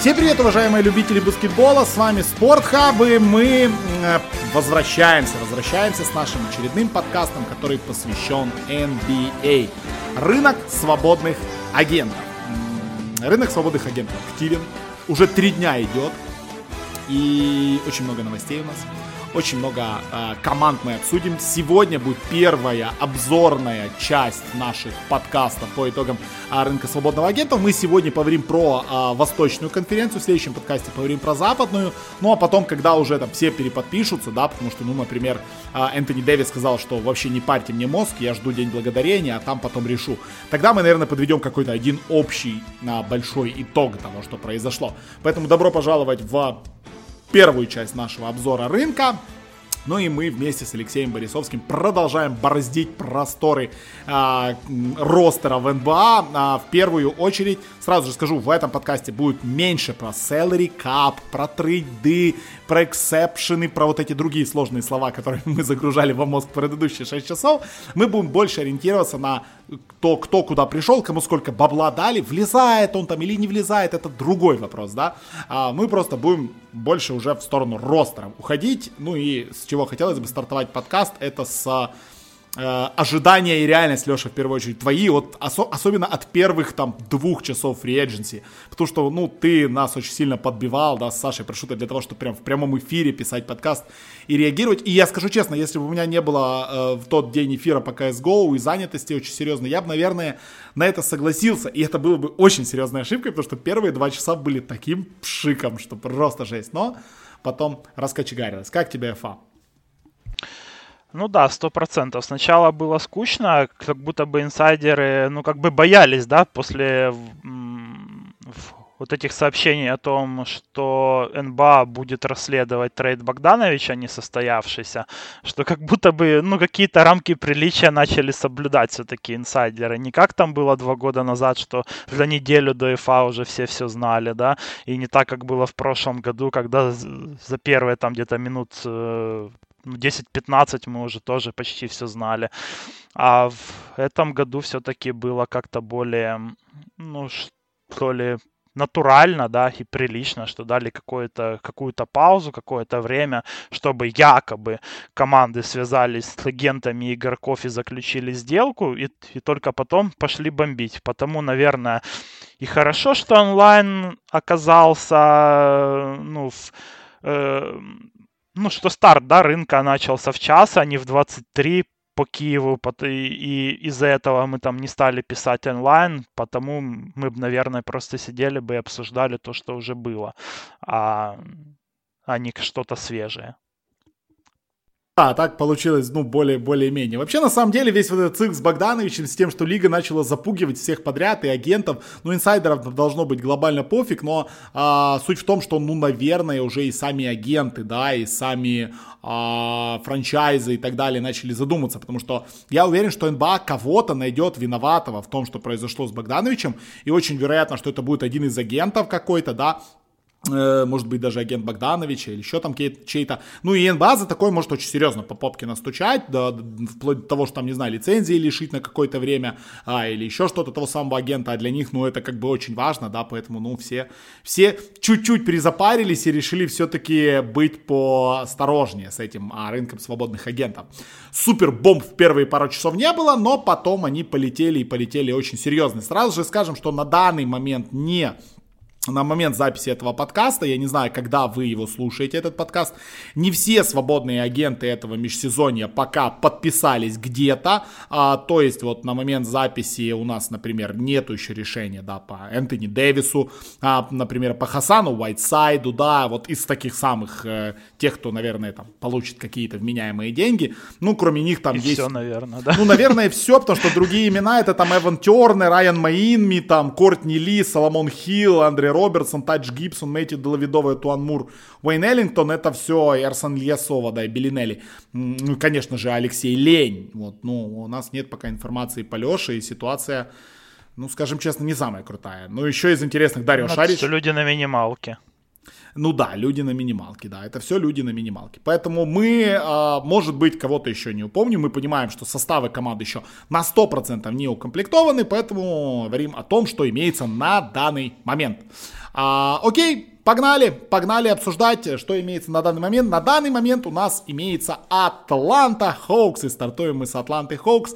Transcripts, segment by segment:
Всем привет, уважаемые любители баскетбола, с вами Спортхаб, и мы э, возвращаемся, возвращаемся с нашим очередным подкастом, который посвящен NBA. Рынок свободных агентов. Рынок свободных агентов активен, уже три дня идет, и очень много новостей у нас. Очень много э, команд мы обсудим. Сегодня будет первая обзорная часть наших подкастов по итогам э, рынка свободного агента. Мы сегодня поговорим про э, восточную конференцию, в следующем подкасте поговорим про западную. Ну а потом, когда уже там все переподпишутся, да, потому что, ну, например, э, Энтони Дэвис сказал, что вообще не парьте мне мозг, я жду День Благодарения, а там потом решу. Тогда мы, наверное, подведем какой-то один общий э, большой итог того, что произошло. Поэтому добро пожаловать в первую часть нашего обзора рынка. Ну и мы вместе с Алексеем Борисовским продолжаем бороздить просторы э, ростера в НБА. А, в первую очередь, сразу же скажу, в этом подкасте будет меньше про salary cap, про трейды, про эксепшены, про вот эти другие сложные слова, которые мы загружали во мозг предыдущие 6 часов. Мы будем больше ориентироваться на то, кто куда пришел, кому сколько бабла дали, влезает он там или не влезает, это другой вопрос, да. А мы просто будем больше уже в сторону ростера уходить. Ну и с чего хотелось бы стартовать подкаст, это с ожидания и реальность, Леша, в первую очередь, твои, вот осо- особенно от первых там двух часов free agency, потому что, ну, ты нас очень сильно подбивал, да, с Сашей Прошута для того, чтобы прям в прямом эфире писать подкаст и реагировать, и я скажу честно, если бы у меня не было э, в тот день эфира по CSGO и занятости очень серьезно, я бы, наверное, на это согласился, и это было бы очень серьезной ошибкой, потому что первые два часа были таким пшиком, что просто жесть, но потом раскочегарилось. Как тебе ФА? Ну да, сто процентов. Сначала было скучно, как будто бы инсайдеры, ну как бы боялись, да, после вот этих сообщений о том, что НБА будет расследовать трейд Богдановича, не состоявшийся, что как будто бы, ну, какие-то рамки приличия начали соблюдать все-таки инсайдеры. Не как там было два года назад, что за неделю до ИФА уже все все знали, да, и не так, как было в прошлом году, когда за первые там где-то минут э, 10-15 мы уже тоже почти все знали. А в этом году все-таки было как-то более, ну, что ли, натурально, да, и прилично, что дали какую-то какую-то паузу, какое-то время, чтобы якобы команды связались с агентами игроков и заключили сделку, и, и только потом пошли бомбить. Потому, наверное, и хорошо, что онлайн оказался, ну, в, э, ну, что старт, да, рынка начался в час, а не в 23 по Киеву, и из-за этого мы там не стали писать онлайн, потому мы бы, наверное, просто сидели бы и обсуждали то, что уже было, а, а не что-то свежее. Да, так получилось, ну, более, более-менее. Вообще, на самом деле, весь вот этот цикл с Богдановичем, с тем, что Лига начала запугивать всех подряд и агентов, ну, инсайдеров должно быть глобально пофиг, но а, суть в том, что, ну, наверное, уже и сами агенты, да, и сами а, франчайзы и так далее начали задуматься, потому что я уверен, что НБА кого-то найдет виноватого в том, что произошло с Богдановичем, и очень вероятно, что это будет один из агентов какой-то, да, может быть, даже агент Богдановича или еще там чей-то. Ну и НБА за такой может очень серьезно по попке настучать, да, вплоть до того, что там, не знаю, лицензии лишить на какое-то время, а, или еще что-то того самого агента, а для них, ну, это как бы очень важно, да, поэтому, ну, все, все чуть-чуть перезапарились и решили все-таки быть поосторожнее с этим а, рынком свободных агентов. Супер бомб в первые пару часов не было, но потом они полетели и полетели очень серьезно. Сразу же скажем, что на данный момент не на момент записи этого подкаста, я не знаю, когда вы его слушаете, этот подкаст, не все свободные агенты этого межсезонья пока подписались где-то, а, то есть вот на момент записи у нас, например, нету еще решения, да, по Энтони Дэвису, а, например, по Хасану Уайтсайду, да, вот из таких самых, э, тех, кто, наверное, там получит какие-то вменяемые деньги, ну, кроме них там И есть... все, наверное, да? Ну, наверное, все, потому что другие имена, это там Эван Тернер, Райан Маинми, там Кортни Ли, Соломон Хилл, Андрей Робертсон, Тач Гибсон, Мэтти Делавидова, Туан Мур, Уэйн Эллингтон, это все Эрсон Ильясова, да, и Белинелли. Ну, конечно же, Алексей Лень. Вот, ну, у нас нет пока информации по Леше, и ситуация, ну, скажем честно, не самая крутая. Ну, еще из интересных Дарио ну, Шарич. люди на минималке. Ну да, люди на минималке, да, это все люди на минималке. Поэтому мы, а, может быть, кого-то еще не упомним, мы понимаем, что составы команды еще на 100% не укомплектованы, поэтому говорим о том, что имеется на данный момент. А, окей, погнали, погнали обсуждать, что имеется на данный момент. На данный момент у нас имеется Атланта Хоукс, и стартуем мы с Атланты Хоукс.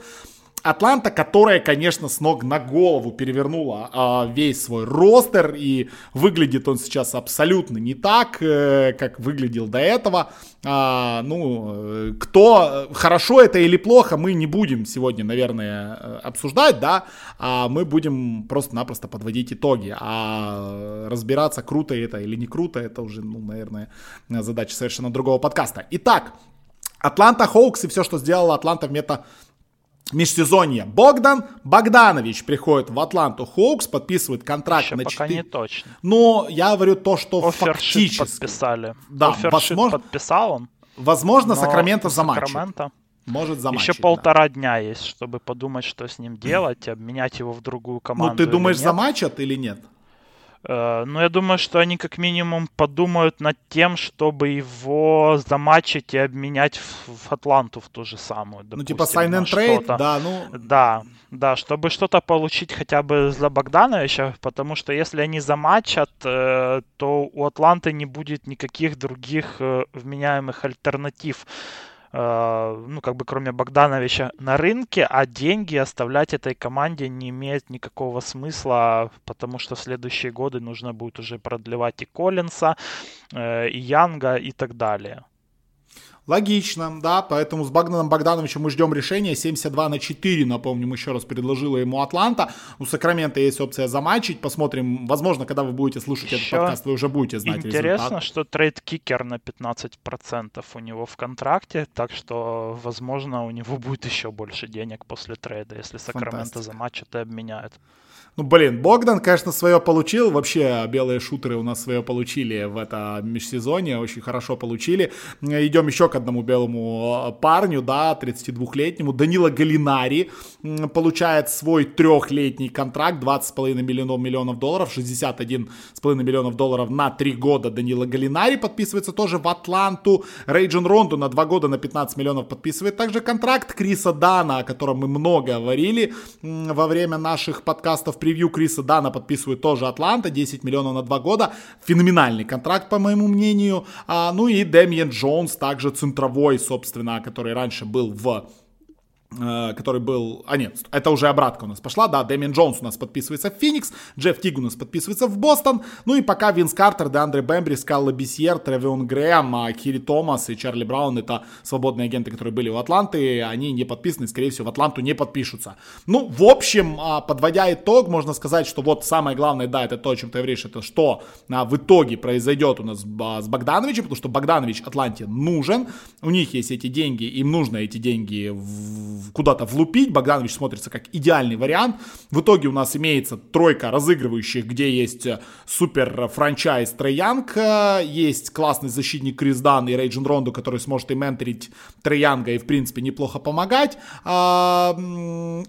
Атланта, которая, конечно, с ног на голову перевернула а, весь свой ростер, и выглядит он сейчас абсолютно не так, э, как выглядел до этого. А, ну, э, кто, хорошо это или плохо, мы не будем сегодня, наверное, э, обсуждать, да, а мы будем просто-напросто подводить итоги. А разбираться, круто это или не круто, это уже, ну, наверное, задача совершенно другого подкаста. Итак, Атланта Хоукс и все, что сделала Атланта в это межсезонье. Богдан Богданович приходит в Атланту Хоукс, подписывает контракт Еще на пока 4... не точно. Но я говорю то, что Offer sheet фактически. подписали. Да, Offer sheet возможно- подписал он. Возможно, но Сакраменто замачит. Сакраменто. Может замачить. Еще да. полтора дня есть, чтобы подумать, что с ним делать, обменять его в другую команду. Ну, ты думаешь, нет. замачат или нет? Э, Ну, я думаю, что они как минимум подумают над тем, чтобы его замачить и обменять в, в Атланту в ту же самую. Ну, типа допустим, sign and trade, да, ну, Да, да, чтобы что-то получить хотя бы за Богдановича, потому что если они замачат, э, то у Атланты не будет никаких других э, вменяемых альтернатив, ну, как бы кроме Богдановича на рынке, а деньги оставлять этой команде не имеет никакого смысла, потому что в следующие годы нужно будет уже продлевать и Коллинса, э, и Янга и так далее. Логично, да, поэтому с Богданом Богдановичем мы ждем решения. 72 на 4, напомним, еще раз предложила ему Атланта. У Сакрамента есть опция замачить. Посмотрим, возможно, когда вы будете слушать Еще этот подкаст, вы уже будете знать Интересно, результат. что trade kicker на 15% у него в контракте, так что, возможно, у него будет еще больше денег после трейда, если Сакраменто замачат и обменяют. Ну, блин, Богдан, конечно, свое получил. Вообще, белые шутеры у нас свое получили в это межсезонье. Очень хорошо получили. Идем еще к одному белому э, парню, да, 32-летнему. Данило Галлинари получает свой трехлетний контракт, 20,5 миллионов, миллионов долларов, 61,5 миллионов долларов на 3 года. Данила Галинари подписывается тоже в Атланту. Рейджин Ронду на 2 года на 15 миллионов подписывает также контракт. Криса Дана, о котором мы много говорили во время наших подкастов превью Криса Дана подписывает тоже Атланта, 10 миллионов на 2 года. Феноменальный контракт, по моему мнению. А, ну и Дэмиен Джонс, также центровой, собственно, который раньше был в который был... А нет, это уже обратка у нас пошла, да, Дэмин Джонс у нас подписывается в Феникс, Джефф Тиг у нас подписывается в Бостон, ну и пока Винс Картер, Деандре Бэмбри, Скалла Бисьер, Тревион Грэм, а, Кири Томас и Чарли Браун, это свободные агенты, которые были у Атланты, они не подписаны, скорее всего, в Атланту не подпишутся. Ну, в общем, а, подводя итог, можно сказать, что вот самое главное, да, это то, о чем ты говоришь, это что а, в итоге произойдет у нас с Богдановичем, потому что Богданович Атланте нужен, у них есть эти деньги, им нужно эти деньги в- куда-то влупить, Богданович смотрится как идеальный вариант, в итоге у нас имеется тройка разыгрывающих, где есть э, супер франчайз Янг, э, есть классный защитник Крис Дан и Рейджин Рондо, который сможет и менторить Трей Янга и в принципе неплохо помогать, А,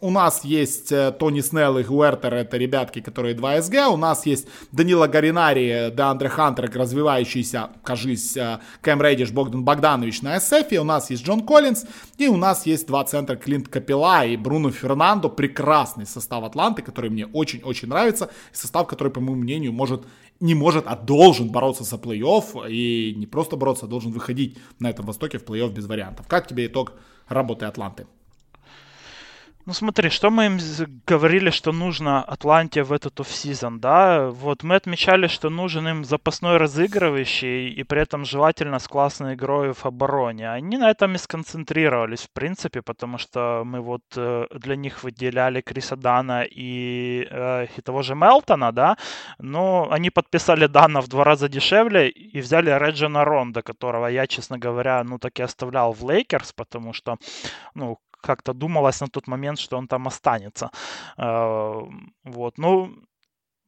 у нас есть э, Тони Снелл и Гуэртер, это ребятки, которые 2 СГ, у нас есть Данила Гаринари, Деандре Хантер, развивающийся, кажись, Кэм Рейдиш, Богдан Богданович на СФ, у нас есть Джон Коллинз, и у нас есть два центра Клинт Капела и Бруно Фернандо, прекрасный состав Атланты, который мне очень-очень нравится, состав, который, по моему мнению, может не может, а должен бороться за плей-офф, и не просто бороться, а должен выходить на этом Востоке в плей-офф без вариантов. Как тебе итог работы Атланты? Ну смотри, что мы им говорили, что нужно Атланте в этот офсезон, да? Вот мы отмечали, что нужен им запасной разыгрывающий и при этом желательно с классной игрой в обороне. Они на этом и сконцентрировались, в принципе, потому что мы вот э, для них выделяли Криса Дана и, э, и того же Мелтона, да? Но они подписали Данна в два раза дешевле и взяли Рэджона Рондо, которого я, честно говоря, ну так и оставлял в Лейкерс, потому что, ну, как-то думалось на тот момент, что он там останется. Э, Вот, ну,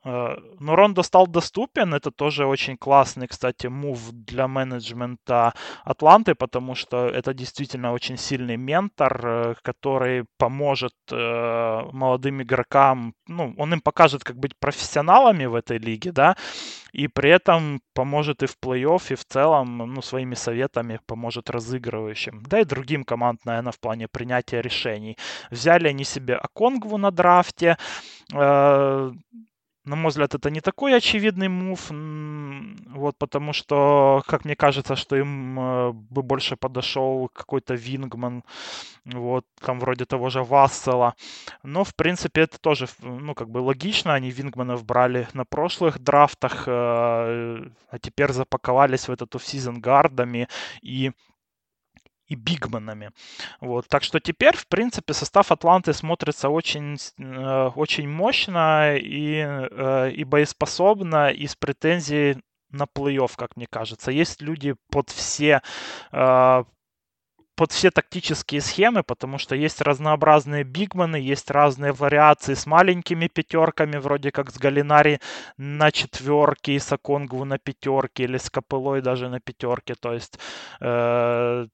но Рондо стал доступен, это тоже очень классный, кстати, move для менеджмента Атланты, потому что это действительно очень сильный ментор, э, который поможет э, молодым игрокам, ну, он им покажет, как быть профессионалами в этой лиге, да, и при этом поможет и в плей-офф, и в целом, ну, своими советами поможет разыгрывающим, да и другим команд, наверное, в плане принятия решений. Взяли они себе Аконгву на драфте, на мой взгляд, это не такой очевидный мув, вот, потому что, как мне кажется, что им э, бы больше подошел какой-то Вингман, вот, там вроде того же Вассела. Но, в принципе, это тоже, ну, как бы логично, они Вингманов брали на прошлых драфтах, э, а теперь запаковались в этот офсизон гардами и и бигманами. Вот. Так что теперь, в принципе, состав Атланты смотрится очень, э, очень мощно и, э, и боеспособно, и с претензией на плей-офф, как мне кажется. Есть люди под все э, под все тактические схемы, потому что есть разнообразные бигманы, есть разные вариации с маленькими пятерками, вроде как с Галинари на четверке, и с Аконгву на пятерке, или с Капылой даже на пятерке. То есть э,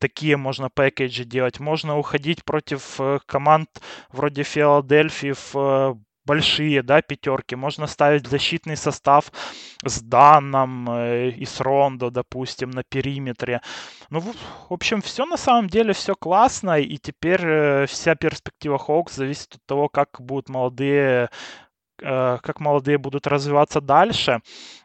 такие можно пэкэджи делать. Можно уходить против э, команд вроде Филадельфии в э, большие, да, пятерки. Можно ставить защитный состав с Данном э, и с Рондо, допустим, на периметре. Ну, в общем, все на самом деле, все классно, и теперь вся перспектива Хоукс зависит от того, как будут молодые как молодые будут развиваться дальше.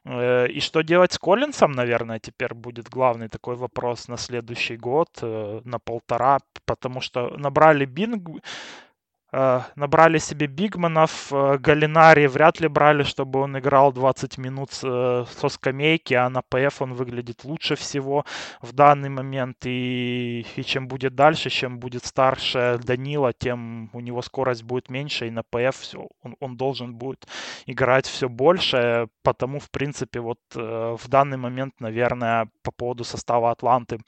Э, и что делать с Коллинсом, наверное, теперь будет главный такой вопрос на следующий год, э, на полтора, потому что набрали Бинг, Э, набрали себе бигманов, э, Галинари вряд ли брали, чтобы он играл 20 минут э, со скамейки, а на ПФ он выглядит лучше всего в данный момент. И, и чем будет дальше, чем будет старше Данила, тем у него скорость будет меньше, и на ПФ все, он, он должен будет играть все больше. Потому, в принципе, вот в данный момент, наверное, по поводу состава Атланты,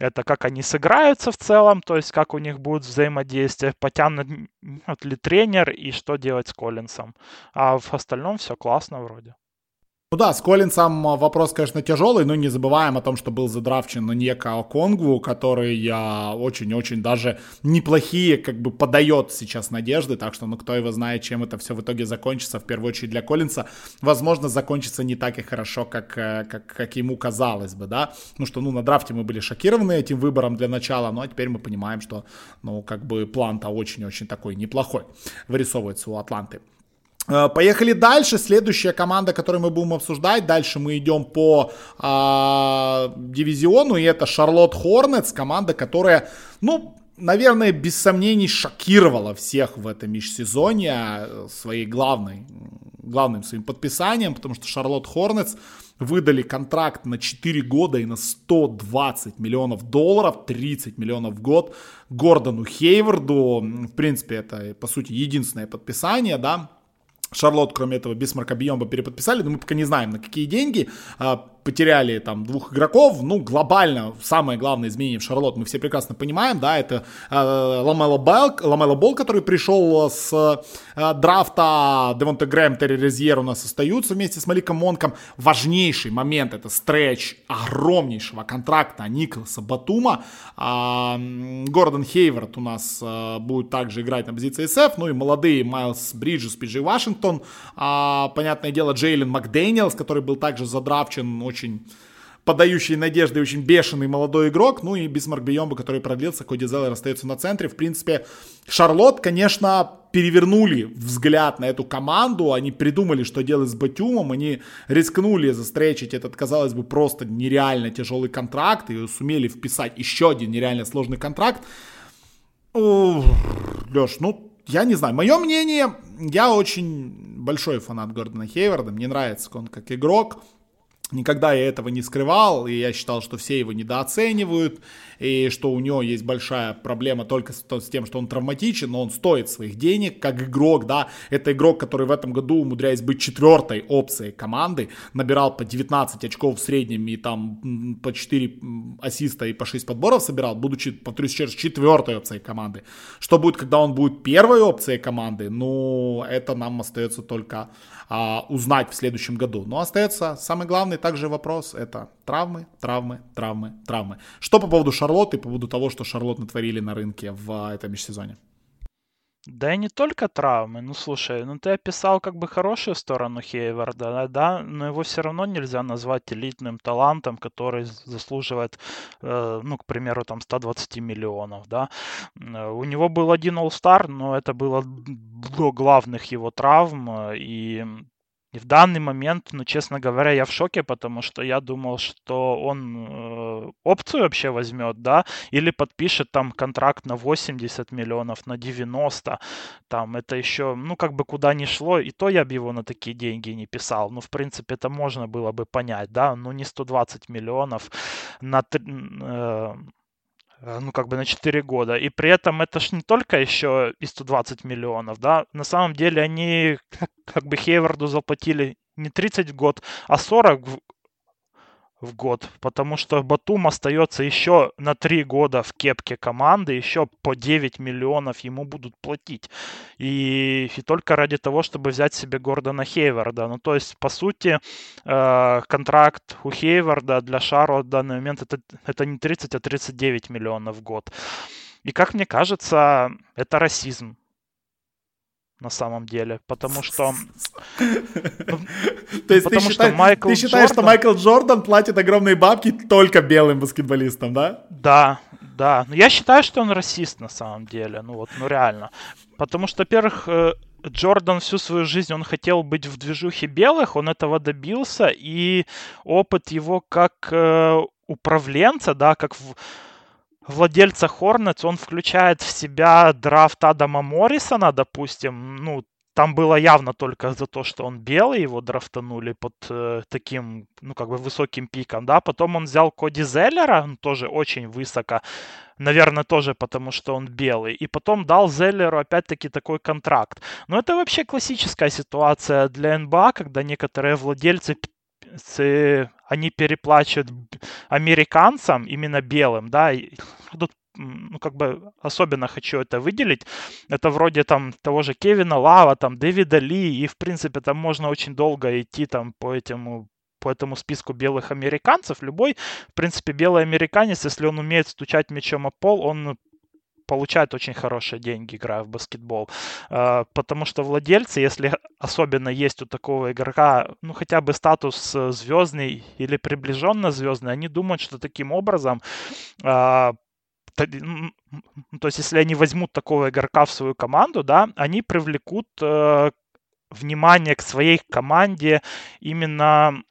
это как они сыграются в целом, то есть как у них будет взаимодействие, потянут ли тренер и что делать с Коллинсом. А в остальном все классно вроде. Ну да, с Коллинсом а, вопрос, конечно, тяжелый, но не забываем о том, что был задрафчен Нека Конгву, который очень-очень даже неплохие, как бы подает сейчас надежды, так что, ну, кто его знает, чем это все в итоге закончится, в первую очередь для Коллинса, возможно, закончится не так и хорошо, как, э, как, как ему казалось бы, да, ну что, ну, на драфте мы были шокированы этим выбором для начала, ну, а теперь мы понимаем, что, ну, как бы план-то очень-очень такой неплохой вырисовывается у Атланты. Э, поехали дальше. Следующая команда, которую мы будем обсуждать. Дальше мы идем по э, дивизиону. И это Шарлотт Хорнетс. Команда, которая, ну, наверное, без сомнений шокировала всех в этом межсезонье э, своей главной, главным своим подписанием. Потому что Шарлотт Хорнетс выдали контракт на 4 года и на 120 миллионов долларов, 30 миллионов в год Гордону Хейварду. В принципе, это, по сути, единственное подписание, да, Шарлот, кроме этого, Бисмарка Бьемба переподписали, но мы пока не знаем, на какие деньги. А, потеряли там двух игроков, ну, глобально, самое главное изменение в Шарлот мы все прекрасно понимаем, да, это э, Ламело, Ламело Бол, который пришел с э, драфта, Девонте Грэм, Терри Розир у нас остаются вместе с Маликом Монком. Важнейший момент, это стретч огромнейшего контракта Николаса Батума. Э, Гордон Хейвард у нас э, будет также играть на позиции SF, ну и молодые Майлз Бриджес, Пиджи Вашингтон, э, понятное дело, Джейлен Макдэниелс, который был также задрафчен очень очень подающий надежды, очень бешеный молодой игрок. Ну и Бисмарк Бийомбо, который продлился, Коди Зеллер остается на центре. В принципе, Шарлот, конечно, перевернули взгляд на эту команду. Они придумали, что делать с Батюмом. Они рискнули застречить этот, казалось бы, просто нереально тяжелый контракт. И сумели вписать еще один нереально сложный контракт. Леш, ну, я не знаю. Мое мнение, я очень большой фанат Гордона Хейварда. Мне нравится он как игрок. Никогда я этого не скрывал, и я считал, что все его недооценивают, и что у него есть большая проблема только с, тем, что он травматичен, но он стоит своих денег, как игрок, да, это игрок, который в этом году, умудряясь быть четвертой опцией команды, набирал по 19 очков в среднем и там по 4 ассиста и по 6 подборов собирал, будучи, повторюсь еще раз, четвертой опцией команды. Что будет, когда он будет первой опцией команды? Ну, это нам остается только а, узнать в следующем году. Но остается самый главный также вопрос, это травмы, травмы, травмы, травмы. Что по поводу Шарлотты, по поводу того, что Шарлот натворили на рынке в а, этом межсезоне? Да и не только травмы. Ну, слушай, ну ты описал как бы хорошую сторону Хейварда, да, но его все равно нельзя назвать элитным талантом, который заслуживает, э, ну, к примеру, там 120 миллионов, да. Э, у него был один All-Star, но это было до главных его травм, э, и и в данный момент, ну, честно говоря, я в шоке, потому что я думал, что он э, опцию вообще возьмет, да, или подпишет там контракт на 80 миллионов, на 90, там, это еще, ну, как бы куда ни шло, и то я бы его на такие деньги не писал. Ну, в принципе, это можно было бы понять, да, ну, не 120 миллионов на, э, ну, как бы на 4 года. И при этом это ж не только еще и 120 миллионов, да, на самом деле они как бы Хейварду заплатили не 30 в год, а 40 в год, потому что Батум остается еще на 3 года в кепке команды, еще по 9 миллионов ему будут платить. И, и только ради того, чтобы взять себе Гордона Хейварда. Ну, то есть, по сути, э, контракт у Хейварда для Шаро в данный момент это, это не 30, а 39 миллионов в год. И, как мне кажется, это расизм на самом деле, потому что... Ну, То есть ты, считаешь, ты считаешь, что Майкл Джордан платит огромные бабки только белым баскетболистам, да? Да, да. Но я считаю, что он расист на самом деле, ну вот, ну реально. Потому что, во-первых, э, Джордан всю свою жизнь, он хотел быть в движухе белых, он этого добился, и опыт его как э, управленца, да, как в владельца Hornets, он включает в себя драфт Адама Моррисона, допустим, ну, там было явно только за то, что он белый, его драфтанули под э, таким, ну, как бы высоким пиком, да. Потом он взял Коди Зеллера, он тоже очень высоко, наверное, тоже потому, что он белый. И потом дал Зеллеру опять-таки такой контракт. Но это вообще классическая ситуация для НБА, когда некоторые владельцы они переплачивают американцам, именно белым, да, тут ну, как бы особенно хочу это выделить. Это вроде там того же Кевина Лава, там Дэвида Ли, и в принципе там можно очень долго идти там по этому по этому списку белых американцев. Любой, в принципе, белый американец, если он умеет стучать мячом о пол, он получают очень хорошие деньги, играя в баскетбол. А, потому что владельцы, если особенно есть у такого игрока, ну, хотя бы статус э, звездный или приближенно звездный, они думают, что таким образом а, то есть, если они возьмут такого игрока в свою команду, да, они привлекут э, внимание к своей команде именно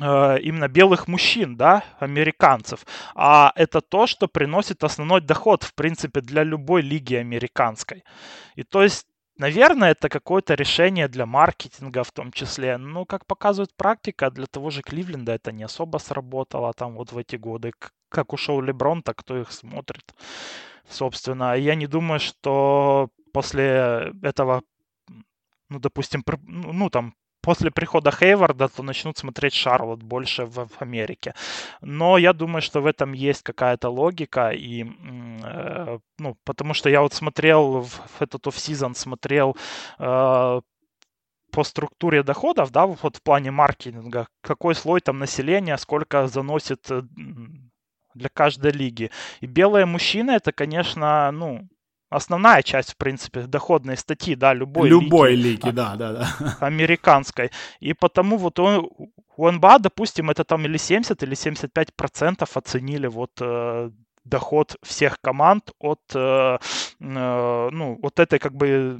именно белых мужчин, да, американцев. А это то, что приносит основной доход, в принципе, для любой лиги американской. И то есть Наверное, это какое-то решение для маркетинга в том числе. Но, как показывает практика, для того же Кливленда это не особо сработало там вот в эти годы. Как ушел Леброн, так кто их смотрит. Собственно, я не думаю, что после этого ну, допустим, ну, ну там, после прихода Хейварда, то начнут смотреть Шарлот больше в, в Америке. Но я думаю, что в этом есть какая-то логика, и, э, ну, потому что я вот смотрел в, в этот оф-сезон, смотрел э, по структуре доходов, да, вот в плане маркетинга, какой слой там населения, сколько заносит э, для каждой лиги. И белые мужчины, это, конечно, ну, основная часть, в принципе, доходной статьи, да, любой, любой лиги, лиги да, да, да. американской. И потому вот он, у НБА, допустим, это там или 70, или 75 процентов оценили вот э, доход всех команд от, э, э, ну, вот этой как бы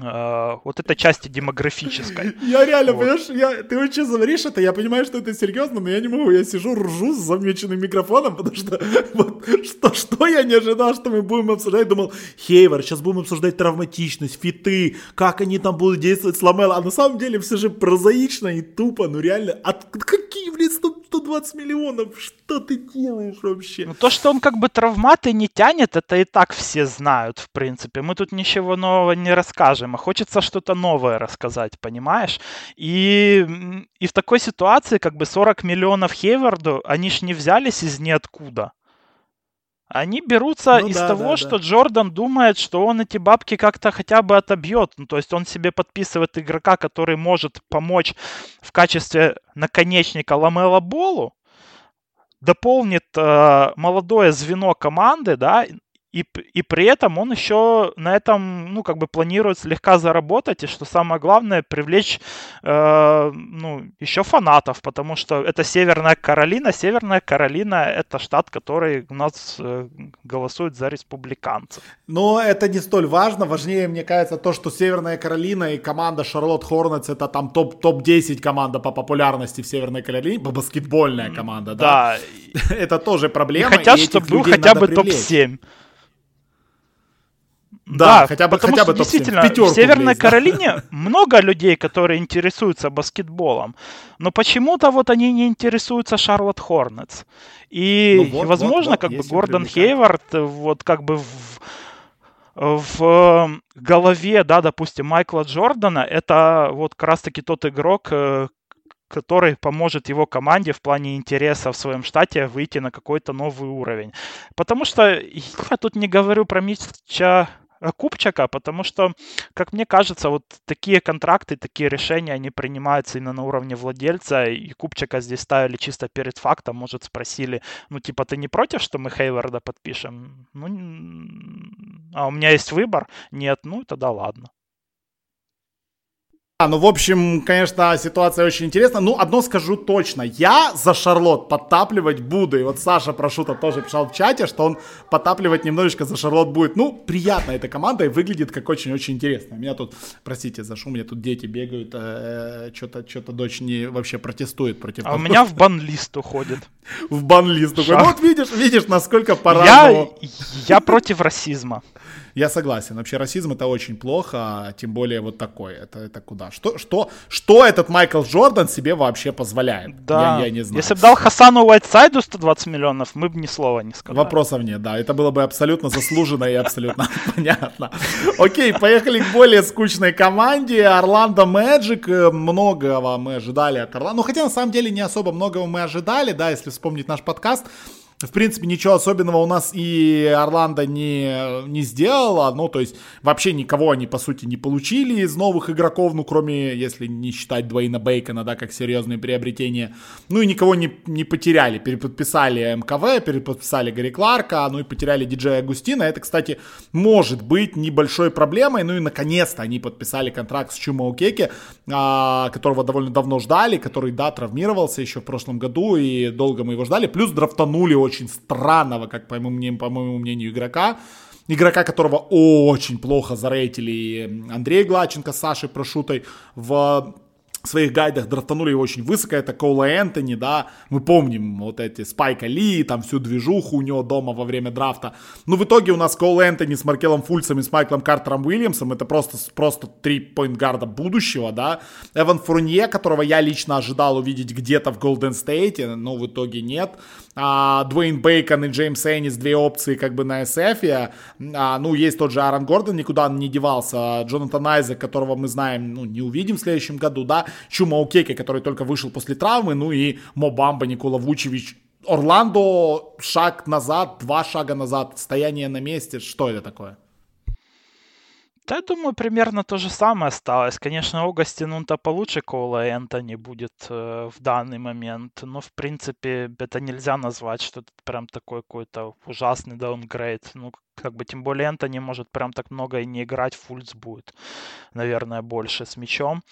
вот этой части демографической. Я реально, вот. понимаешь, я, ты очень говоришь это, я понимаю, что это серьезно, но я не могу, я сижу, ржу с замеченным микрофоном, потому что вот, что, что я не ожидал, что мы будем обсуждать, думал, Хейвер, сейчас будем обсуждать травматичность, фиты, как они там будут действовать с Ламело, а на самом деле все же прозаично и тупо, ну реально, от, какие, блин, 120 миллионов, что ты делаешь вообще? Ну то, что он как бы травматы не тянет, это и так все знают, в принципе, мы тут ничего нового не расскажем, а хочется что-то новое рассказать, понимаешь? И, и в такой ситуации как бы 40 миллионов Хейварду, они ж не взялись из ниоткуда. Они берутся ну, из да, того, да, что да. Джордан думает, что он эти бабки как-то хотя бы отобьет. Ну, то есть он себе подписывает игрока, который может помочь в качестве наконечника Ламела Болу, дополнит э, молодое звено команды, да, и, и при этом он еще на этом, ну, как бы планирует слегка заработать, и что самое главное, привлечь, э, ну, еще фанатов, потому что это Северная Каролина. Северная Каролина — это штат, который у нас э, голосует за республиканцев. Но это не столь важно. Важнее, мне кажется, то, что Северная Каролина и команда Шарлотт Хорнетс — это там топ, топ-10 команда по популярности в Северной Каролине, баскетбольная команда, да? Да. Это тоже проблема. И хотят, чтобы был хотя бы топ-7. Да, да хотя бы, потому хотя что бы действительно в Северной влезть, Каролине да. много людей, которые интересуются баскетболом, но почему-то вот они не интересуются Шарлотт Хорнетс. И, ну, вот, возможно, вот, вот, как бы Гордон Хейвард вот как бы в, в голове, да, допустим, Майкла Джордана, это вот как раз-таки тот игрок, э, который поможет его команде в плане интереса в своем штате выйти на какой-то новый уровень. Потому что я тут не говорю про Митча Э, Купчака, потому что, как мне кажется, вот такие контракты, такие решения, они принимаются именно на уровне владельца, и Купчака здесь ставили чисто перед фактом, может, спросили, ну, типа, ты не против, что мы Хейварда подпишем? Ну, а у меня есть выбор? Нет, ну, тогда ладно. А, ну, в общем, конечно, ситуация очень интересная. Ну, одно скажу точно. Я за Шарлот подтапливать буду. И вот Саша Прошута тоже писал в чате, что он подтапливать немножечко за Шарлот будет. Ну, приятно эта команда и выглядит как очень-очень интересно. У меня тут, простите за шум, у меня тут дети бегают. Э, что-то, что-то дочь не вообще протестует против А у меня в бан-лист уходит. В бан-лист уходит. Ну, вот видишь, видишь, насколько пора. Я против расизма. Я согласен. Вообще расизм это очень плохо, тем более вот такой. Это, это куда? Что, что, что этот Майкл Джордан себе вообще позволяет? Да. Я, я не знаю. Если бы дал Хасану Уайтсайду 120 миллионов, мы бы ни слова не сказали. Вопросов нет, да. Это было бы абсолютно заслуженно и абсолютно понятно. Окей, поехали к более скучной команде. Орландо Мэджик. Многого мы ожидали от Орландо. Ну, хотя на самом деле не особо многого мы ожидали, да, если вспомнить наш подкаст в принципе, ничего особенного у нас и Орландо не, не сделала. Ну, то есть, вообще никого они, по сути, не получили из новых игроков, ну, кроме, если не считать Дуэйна Бейкона, да, как серьезные приобретения. Ну, и никого не, не потеряли. Переподписали МКВ, переподписали Гарри Кларка, ну, и потеряли диджея Агустина. Это, кстати, может быть небольшой проблемой. Ну, и, наконец-то, они подписали контракт с Чума Укеке, а, которого довольно давно ждали, который, да, травмировался еще в прошлом году, и долго мы его ждали. Плюс драфтанули очень странного, как по моему, по моему мнению, игрока. Игрока, которого очень плохо зарейтили Андрей Гладченко с Сашей Прошутой в своих гайдах. Драфтанули его очень высоко, это Коула Энтони, да, мы помним вот эти Спайка Ли, там всю движуху у него дома во время драфта, но в итоге у нас Коул Энтони с Маркелом Фульцем и с Майклом Картером Уильямсом, это просто, просто три поинтгарда будущего, да, Эван Фурнье, которого я лично ожидал увидеть где-то в Голден Стейте, но в итоге нет, а, Дуэйн Бейкон и Джеймс Эннис, две опции как бы на SF, а, ну, есть тот же Аарон Гордон, никуда он не девался, Джонатан Айзек, которого мы знаем, ну, не увидим в следующем году, да, Чума Океке, который только вышел после травмы, ну и Мобамба Никола Вучевич. Орландо шаг назад, два шага назад, стояние на месте, что это такое? Да, я думаю, примерно то же самое осталось. Конечно, Огастин он-то получше Кола Энтони будет э, в данный момент, но, в принципе, это нельзя назвать, что это прям такой какой-то ужасный даунгрейд. Ну, как бы тем более Энтони может прям так много и не играть, Фульц будет, наверное, больше с мячом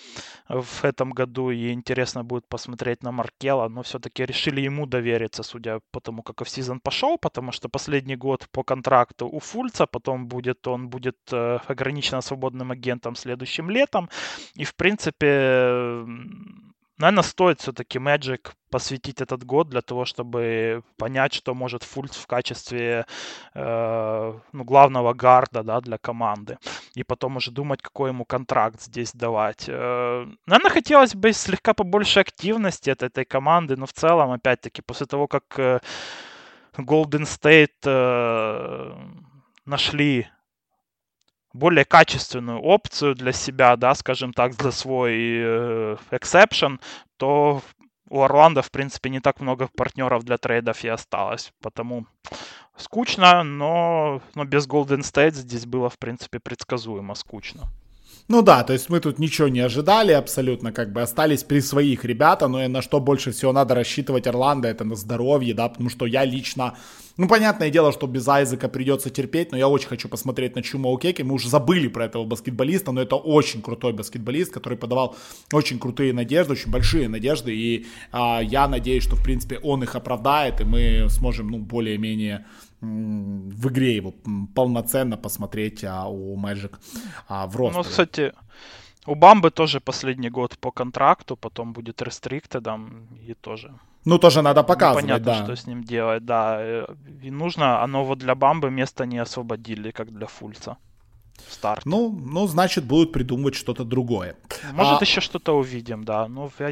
в этом году, и интересно будет посмотреть на Маркела, но все-таки решили ему довериться, судя по тому, как в сезон пошел, потому что последний год по контракту у Фульца, потом будет он будет э, ограниченно свободным агентом следующим летом, и в принципе Наверное, стоит все-таки Magic посвятить этот год для того, чтобы понять, что может Фульц в качестве э, ну, главного гарда да, для команды. И потом уже думать, какой ему контракт здесь давать. Э, наверное, хотелось бы слегка побольше активности от этой команды, но в целом, опять-таки, после того, как э, Golden State э, нашли более качественную опцию для себя, да, скажем так, за свой э, exception, то у Орландо, в принципе, не так много партнеров для трейдов и осталось. Потому скучно, но, но без Golden State здесь было, в принципе, предсказуемо скучно. Ну да, то есть мы тут ничего не ожидали абсолютно, как бы остались при своих ребята, но и на что больше всего надо рассчитывать Орландо, это на здоровье, да, потому что я лично, ну понятное дело, что без Айзека придется терпеть, но я очень хочу посмотреть на Чума Укеки, мы уже забыли про этого баскетболиста, но это очень крутой баскетболист, который подавал очень крутые надежды, очень большие надежды, и а, я надеюсь, что в принципе он их оправдает, и мы сможем, ну, более-менее в игре его полноценно посмотреть а, у Magic а, в ростере. Ну, кстати, у Бамбы тоже последний год по контракту, потом будет рестриктедом и тоже. Ну, тоже надо показывать, Непонятно, да. что с ним делать, да. И нужно, оно вот для Бамбы место не освободили, как для Фульца старт. Ну, ну, значит, будут придумывать что-то другое. Может, а... еще что-то увидим, да. Ну, я...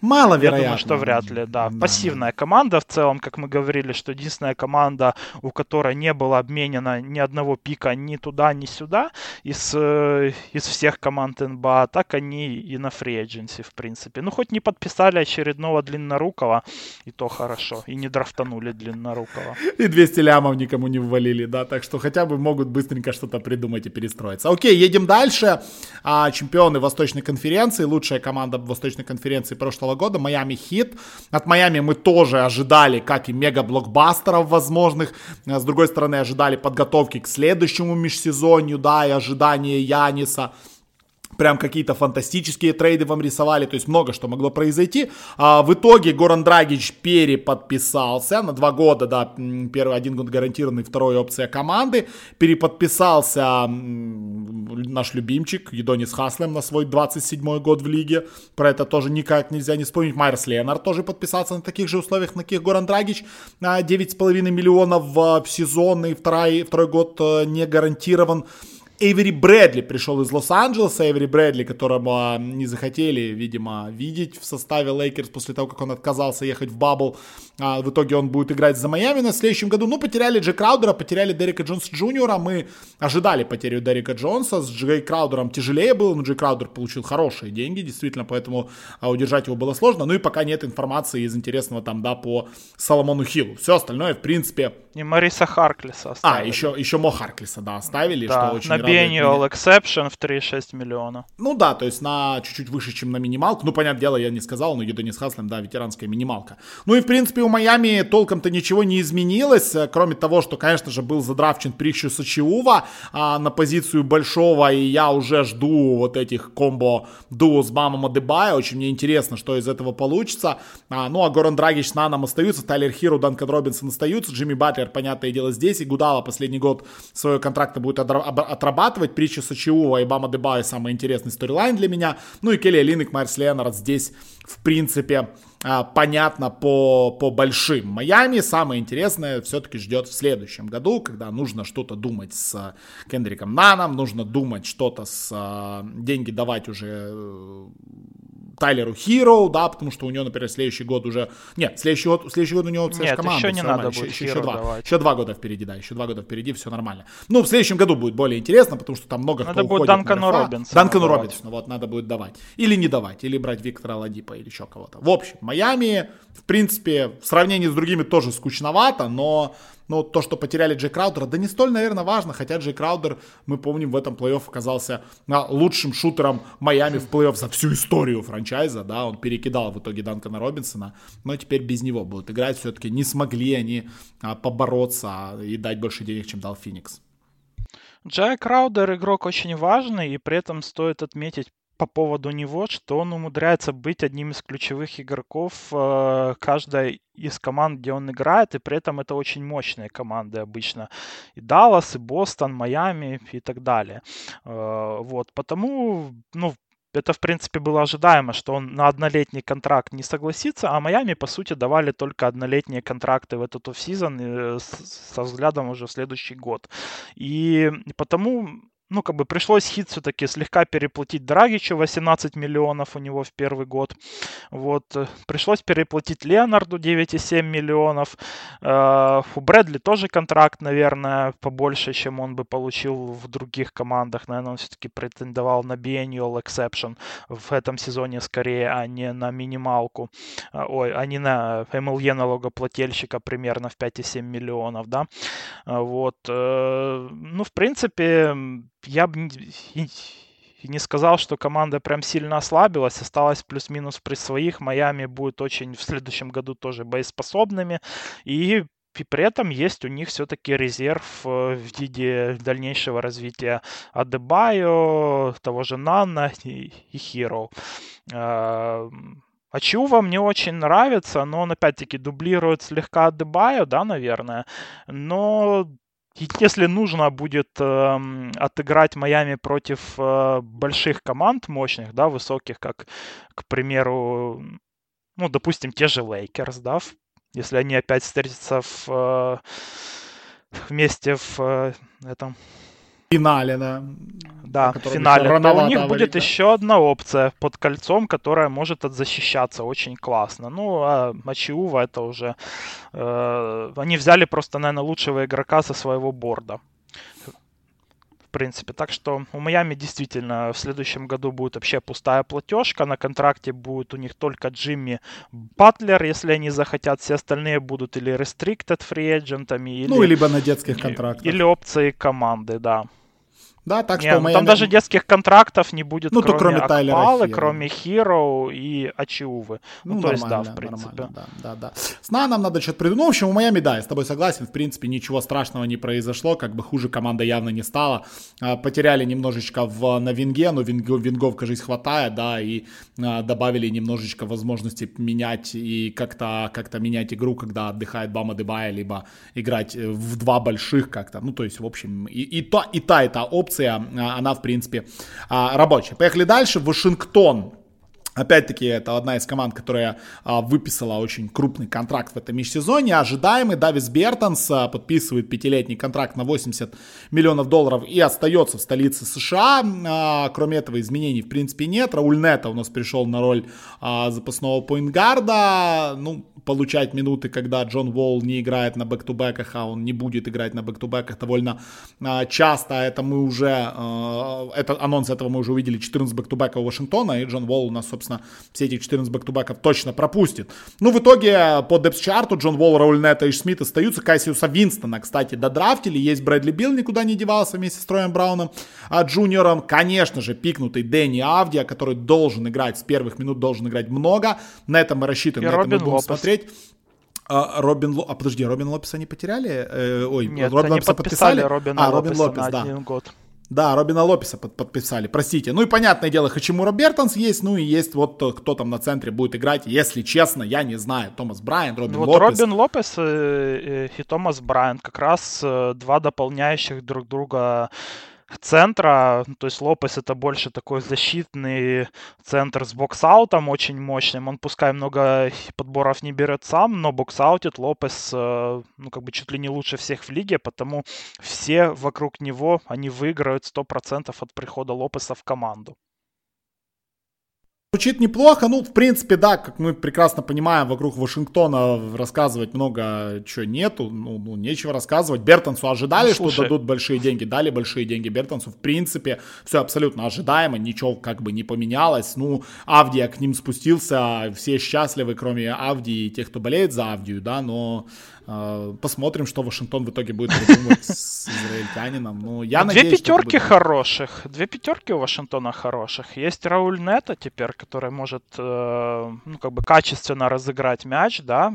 Маловероятно. Я думаю, что вряд ли, да. да. Пассивная команда в целом, как мы говорили, что единственная команда, у которой не было обменено ни одного пика ни туда, ни сюда из, э, из всех команд НБА, так они и на фри в принципе. Ну, хоть не подписали очередного длиннорукого, и то хорошо. И не драфтанули длиннорукого. И 200 лямов никому не ввалили, да. Так что хотя бы могут быстренько что-то придумать и перестать перестроиться. Окей, едем дальше. А, чемпионы Восточной конференции, лучшая команда Восточной конференции прошлого года, Майами Хит. От Майами мы тоже ожидали, как и мега-блокбастеров возможных. С другой стороны, ожидали подготовки к следующему межсезонью, да, и ожидания Яниса прям какие-то фантастические трейды вам рисовали, то есть много что могло произойти. А, в итоге Горан Драгич переподписался на два года, да, первый один год гарантированный, второй опция команды. Переподписался наш любимчик Юдонис Хаслем на свой 27-й год в лиге. Про это тоже никак нельзя не вспомнить. Майерс Леонард тоже подписался на таких же условиях, на каких Горан Драгич. 9,5 миллионов в сезон и второй, второй год э, не гарантирован. Эйвери Брэдли пришел из Лос-Анджелеса. Эйвери Брэдли, которого не захотели, видимо, видеть в составе Лейкерс после того, как он отказался ехать в Bubble. А, в итоге он будет играть за Майами на следующем году. Ну, потеряли Джей Краудера, потеряли Дерека Джонса Джуниора. Мы ожидали потерю Дерека Джонса. С Джей Краудером тяжелее было, но Джей Краудер получил хорошие деньги, действительно, поэтому а, удержать его было сложно. Ну и пока нет информации из интересного там, да, по Соломону Хиллу. Все остальное, в принципе... И Мариса Харклиса оставили. А, еще, еще Мо Харклиса, да, оставили, да, что очень Biennial Exception в 3,6 миллиона. Ну да, то есть на чуть-чуть выше, чем на минималку. Ну, понятное дело, я не сказал, но Юдонис Хаслем, да, ветеранская минималка. Ну и, в принципе, у Майами толком-то ничего не изменилось, э, кроме того, что, конечно же, был задрафчен Прешес Ачиува а, на позицию большого, и я уже жду вот этих combo duo с Бамом Адебайо. Очень мне интересно, что из этого получится. А, ну, а Горан Драгич с Наном остаются, Тайлер Хирро, Данкан Робинсон остаются, Джимми Батлер, понятное дело, здесь, Игудала последний год своего контракта будет отрабатывать Прешес Ачиува и Бам Адебайо самый интересный storyline для меня. Ну и Келли Олиник, Майерс Леонард здесь, в принципе, а, понятно по, по большим. Майами самое интересное все-таки ждет в следующем году, когда нужно что-то думать с Кендриком Наном, нужно думать что-то с а, деньги давать уже э, Тайлеру Хиро, да, потому что у него, например, следующий год уже... Нет, следующий год, следующий год у него Нет, команда. еще не надо будет еще, еще, два. Давать. еще два года впереди, да, еще два года впереди, все нормально. Ну, в следующем году будет более интересно, потому что там много надо кто будет уходит Данкану Робинсону Данкану Робинсону, вот, надо будет давать. Или не давать, или брать Виктора Ладипа или еще кого-то. В общем, Майами, в принципе, в сравнении с другими тоже скучновато, но но то, что потеряли Джей Краудера, да не столь, наверное, важно, хотя Джей Краудер, мы помним, в этом плей-офф оказался лучшим шутером Майами в плей-офф за всю историю франчайза, да, он перекидал в итоге Данкана Робинсона, но теперь без него будут играть, все-таки не смогли они а, побороться и дать больше денег, чем дал Феникс. Джай Краудер игрок очень важный, и при этом стоит отметить по поводу него, что он умудряется быть одним из ключевых игроков э, каждой из команд, где он играет, и при этом это очень мощные команды обычно. И Даллас, и Бостон, Майами и так далее. Э, вот, потому, ну, это, в принципе, было ожидаемо, что он на однолетний контракт не согласится, а Майами, по сути, давали только однолетние контракты в этот офсезон э, со взглядом уже в следующий год. И потому ну, как бы пришлось хит все-таки слегка переплатить Драгичу, 18 миллионов у него в первый год. Вот, э, пришлось переплатить Леонарду 9,7 миллионов. Э, у Брэдли тоже контракт, наверное, побольше, чем он бы получил в других командах. Наверное, он все-таки претендовал на biannual exception в этом сезоне скорее, а не на минималку. Э, ой, а не на MLE налогоплательщика примерно в 5,7 миллионов, да. Вот, ну, в принципе, я бы не сказал, что команда прям сильно ослабилась, осталась плюс-минус при своих. Майами будет очень в следующем году тоже боеспособными. И и при этом есть у них все-таки резерв э, в виде дальнейшего развития Адебайо, того же Нанна и, и Хиро. Ачува мне очень нравится, но он опять-таки дублирует слегка Адебайо, да, наверное. Но если нужно будет э, отыграть Майами против э, больших команд, мощных, да, высоких, как, к примеру, ну, допустим, те же Лейкерс, да, если они опять встретятся в, э, вместе в э, этом финале, да. Да, в финале. То у них будет еще одна опция под кольцом, которая может защищаться очень классно. Ну, а Ачиува это уже... Э, они взяли просто, наверное, лучшего игрока со своего board а. В принципе. Так что у Майами действительно в следующем году будет вообще пустая платежка. На контракте будет у них только Джимми Батлер, если они захотят. Все остальные будут или restricted free agentами, или... Ну, либо на детских контрактах. Или опции команды, да. Да, так не, что ну, Там даже детских контрактов не будет, ну, кроме, кроме Акпалы, кроме Хиро и Ачиувы. Ну, ну то есть, да, в принципе. Да, да, да. С нам надо что-то придумать. Ну, в общем, у Майами, да, я с тобой согласен. В принципе, ничего страшного не произошло. Как бы хуже команда явно не стала. А, потеряли немножечко в, на винге, но вингов, вингов, кажется, хватает, да, и а, добавили немножечко возможности менять и как-то как менять игру, когда отдыхает Бама Дебая, либо играть э, в два больших как-то. Ну, то есть, в общем, и, и, то, и та, и та опция опция, а, она, в принципе, а, рабочая. Поехали дальше. Вашингтон. Опять-таки, это одна из команд, которая а, выписала очень крупный контракт в этом межсезоне. Ожидаемый Давис Бертонс а, подписывает пятилетний контракт на 80 миллионов долларов и остается в столице США. А, кроме этого, изменений в принципе нет. Рауль Нета у нас пришел на роль а, запасного point guard а. Ну, получать минуты, когда Джон Волл не играет на back-to-back ах, а он не будет играть на back-to-back ах довольно а, часто. Это мы уже, а, это анонс этого мы уже увидели 14 back-to-back ов Вашингтона, и Джон Волл у нас, собственно, все эти 14 back-to-back ов точно пропустит. Ну, в итоге по depth chart у Джон Волл, Рауль Нето и Смит остаются. Кассиуса Винстона, кстати, додрафтили. Есть Брэдли Билл, никуда не девался вместе с Троем Брауном а джуниором. Конечно же, пикнутый Дэнни Авдия, который должен играть с первых минут, должен играть много. На этом мы рассчитываем, и на этом мы будем Лопес. смотреть. А, Робин Ло... А подожди, Робин Лопеса не потеряли? Э, ой, Нет, Робин они Лопеса подписали. Робина а, Робин Лопес, на да. один год. Да, Робина Лопеса под, подписали, простите. Ну и понятное дело, Хачимура Бертонс есть, ну и есть вот кто там на центре будет играть. Если честно, я не знаю. Томас Брайан, Робин вот Лопес. Робин Лопес и, э, и Томас Брайан как раз э, два дополняющих друг друга центра, ну, то есть Лопес это больше такой защитный центр с боксаутом очень мощным, он пускай много подборов не берет сам, но боксаутит Лопес, э, ну как бы чуть ли не лучше всех в лиге, потому все вокруг него, они выиграют 100% от прихода Лопеса в команду. Звучит неплохо, ну, в принципе, да, как мы прекрасно понимаем, вокруг Вашингтона рассказывать много чего нету, ну, ну нечего рассказывать. Бертонсу ожидали, ну, что дадут большие деньги, дали большие деньги Бертонсу, в принципе, все абсолютно ожидаемо, ничего как бы не поменялось. Ну, Авдия к ним спустился, все счастливы, кроме Авдии и тех, кто болеет за Авдию, да, но а, посмотрим, что Вашингтон в итоге будет придумывать с израильтянином. Ну, я две надеюсь, пятерки хороших. Две пятерки у Вашингтона хороших. Есть Рауль Нета теперь, который может э, ну, как бы качественно разыграть мяч, да,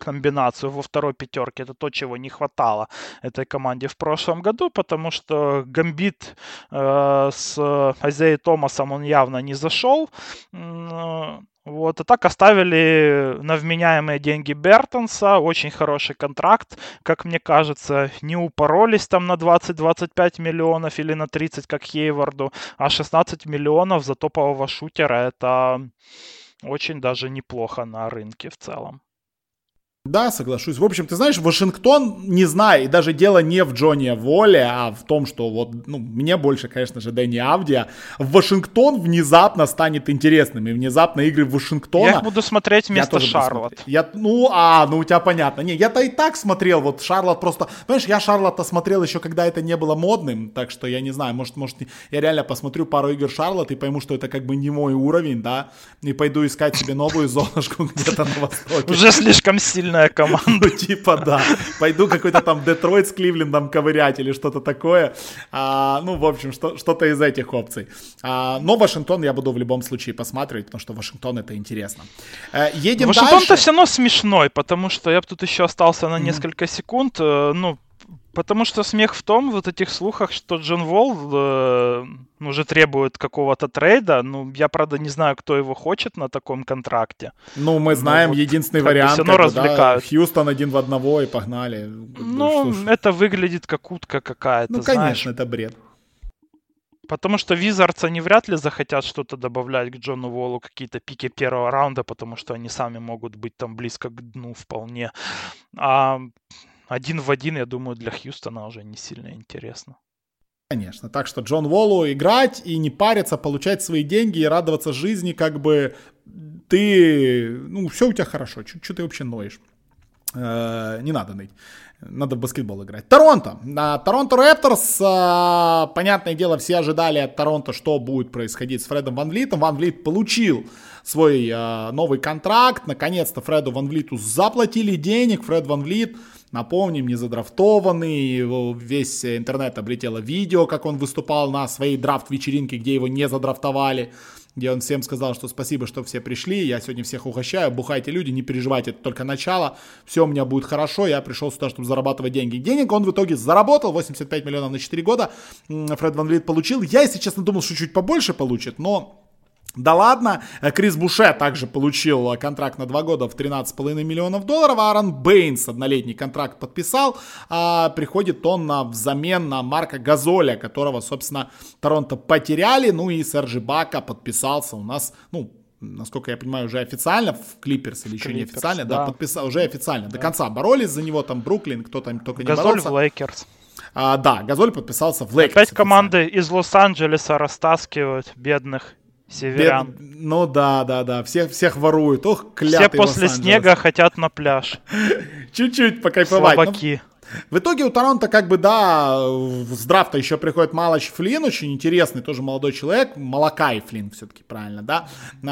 комбинацию во второй пятерке. Это то, чего не хватало этой команде в прошлом году, потому что Гамбит э, с Азеей Томасом он явно не зашел. Вот, а так оставили на вменяемые деньги Бертонса, очень хороший контракт, как мне кажется, не упоролись там на 20-25 миллионов или на 30, как Хейварду, а 16 миллионов за топового шутера, это очень даже неплохо на рынке в целом. Да, соглашусь. В общем, ты знаешь, Вашингтон, не знаю, и даже дело не в Джоне Воле, а в том, что вот, ну, мне больше, конечно же, Дэнни Авдия. Вашингтон внезапно станет интересным, и внезапно игры Вашингтона... Я буду смотреть вместо Шарлот. Я, ну, а, ну у тебя понятно. Не, я-то и так смотрел, вот Шарлот просто... Понимаешь, я Шарлота смотрел еще, когда это не было модным, так что я не знаю, может, может, я реально посмотрю пару игр Шарлот и пойму, что это как бы не мой уровень, да, и пойду искать себе новую зонушку где-то на востоке. Уже слишком сильно сильная команда. Ну, типа, да. Пойду какой-то там Детройт с Кливлендом ковырять или что-то такое. А, ну, в общем, что, что-то из этих опций. А, но Вашингтон я буду в любом случае посматривать, потому что Вашингтон это интересно. Э, едем Вашингтон-то все равно смешной, потому что я бы тут еще остался на несколько секунд. Э, ну, Потому что смех в том, вот этих слухах, что Джон Волл э, уже требует какого-то трейда. Ну, я, правда, не знаю, кто его хочет на таком контракте. Ну, мы знаем, вот, единственный вариант, все равно развлекают. Да, Хьюстон один в одного и погнали. Ну, что это выглядит как утка какая-то, Ну, конечно, знаешь. это бред. Потому что Визардс они вряд ли захотят что-то добавлять к Джону Волу, какие-то пики первого раунда, потому что они сами могут быть там близко к дну вполне. А один в один, я думаю, для Хьюстона уже не сильно интересно. Конечно. Так что Джон Волу играть и не париться, получать свои деньги и радоваться жизни, как бы ты, ну, все у тебя хорошо, что ты вообще ноешь? Э, не надо ныть. Надо в баскетбол играть. Торонто. Торонто Рэпторс, понятное дело, все ожидали от Торонто, что будет происходить с Фредом Ван Влитом. Ван Влит получил свой а, новый контракт. Наконец-то Фреду Ван Влиту заплатили денег. Фред Ван Влит Напомним, не задрафтованный, весь интернет облетело видео, как он выступал на своей драфт-вечеринке, где его не задрафтовали, где он всем сказал, что спасибо, что все пришли, я сегодня всех угощаю, бухайте люди, не переживайте, это только начало, все у меня будет хорошо, я пришел сюда, чтобы зарабатывать деньги. Денег он в итоге заработал, 85 миллионов на 4 года, Фред Ван Влит получил, я, если честно, думал, что чуть побольше получит, но да ладно, Крис Буше также получил контракт на два года в 13,5 миллионов долларов, а Аарон Бейнс однолетний контракт подписал, а приходит он на взамен на Марка Газоля, которого, собственно, Торонто потеряли, ну и Серж Ибака подписался у нас, ну, насколько я понимаю, уже официально в Клиперс или еще не официально, да, да подписал, уже официально, да. до конца боролись за него, там Бруклин, кто там только не Газоль боролся. в Лейкерс. А, да, Газоль подписался в Лейкерс. Опять команды из Лос-Анджелеса растаскивают бедных Северян. Бед... Ну да, да, да. Всех, всех воруют. Ох, клятый Все после снега хотят на пляж. Чуть-чуть покайфовать. Ну, Слабаки. В итоге у Торонто как бы, да, с драфта еще приходит Малачи Флинн, очень интересный тоже молодой человек, Малакай Флинн все-таки правильно, да,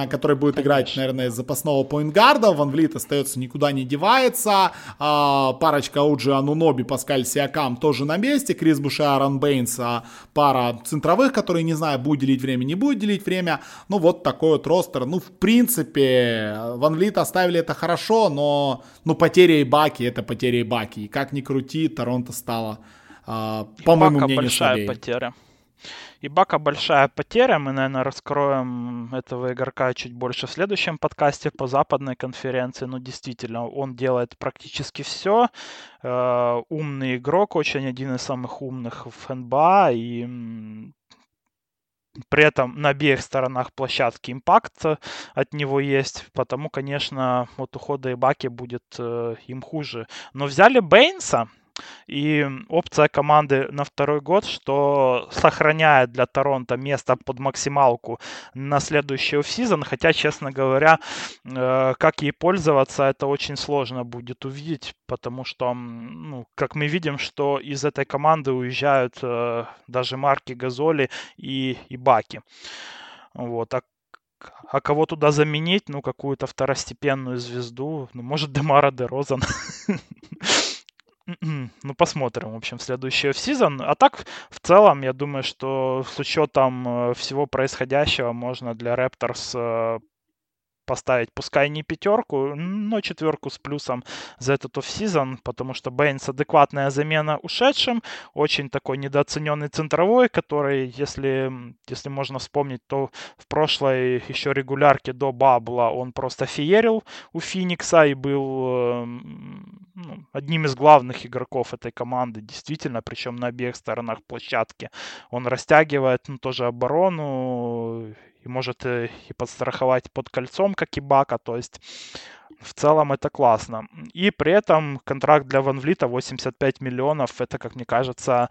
который будет играть, наверное, запасного поинтгарда, Ван Влит остается, никуда не девается, а, парочка Уджи Ануноби, Паскаль Сиакам тоже на месте, Крис Буше, Аарон Бейнс, а, пара центровых, которые, не знаю, будет делить время, не будет делить время, ну вот такой вот ростер, ну в принципе, Ван Влит оставили это хорошо, но, ну потеря и Баки, это потеря и Баки, и как ни крути, крути, Торонто стало, а, по моему мнению, большая слабее. потеря. И Бака большая потеря. Мы, наверное, раскроем этого игрока чуть больше в следующем подкасте по западной конференции. Ну, действительно, он делает практически все. Э, умный игрок, очень один из самых умных в НБА. И при этом на обеих сторонах площадки импакт от него есть, потому, конечно, от ухода Ибаки будет э, им хуже. Но взяли Бейнса, и опция команды на второй год, что сохраняет для Торонто место под максималку на следующий офсезон, хотя, честно говоря, э, как ей пользоваться, это очень сложно будет увидеть, потому что, ну, как мы видим, что из этой команды уезжают э, даже Марки Газоли и, и Баки. Вот, а а кого туда заменить? Ну, какую-то второстепенную звезду. Ну, может, Демара Де Розан. Ну, посмотрим, в общем, следующий сезон. А так, в целом, я думаю, что с учетом э, всего происходящего можно для Raptors э, поставить, пускай не пятерку, но четверку с плюсом за этот офсезон, потому что Бейнс адекватная замена ушедшим, очень такой недооцененный центровой, который, если, если можно вспомнить, то в прошлой еще регулярке до Бабла он просто феерил у Феникса и был эм, ну, одним из главных игроков этой команды, действительно, причем на обеих сторонах площадки. Он растягивает ну, тоже оборону, может э, и подстраховать под кольцом, как и Бака. То есть в целом это классно. И при этом контракт для Ван Влита 85 миллионов, это, как мне кажется,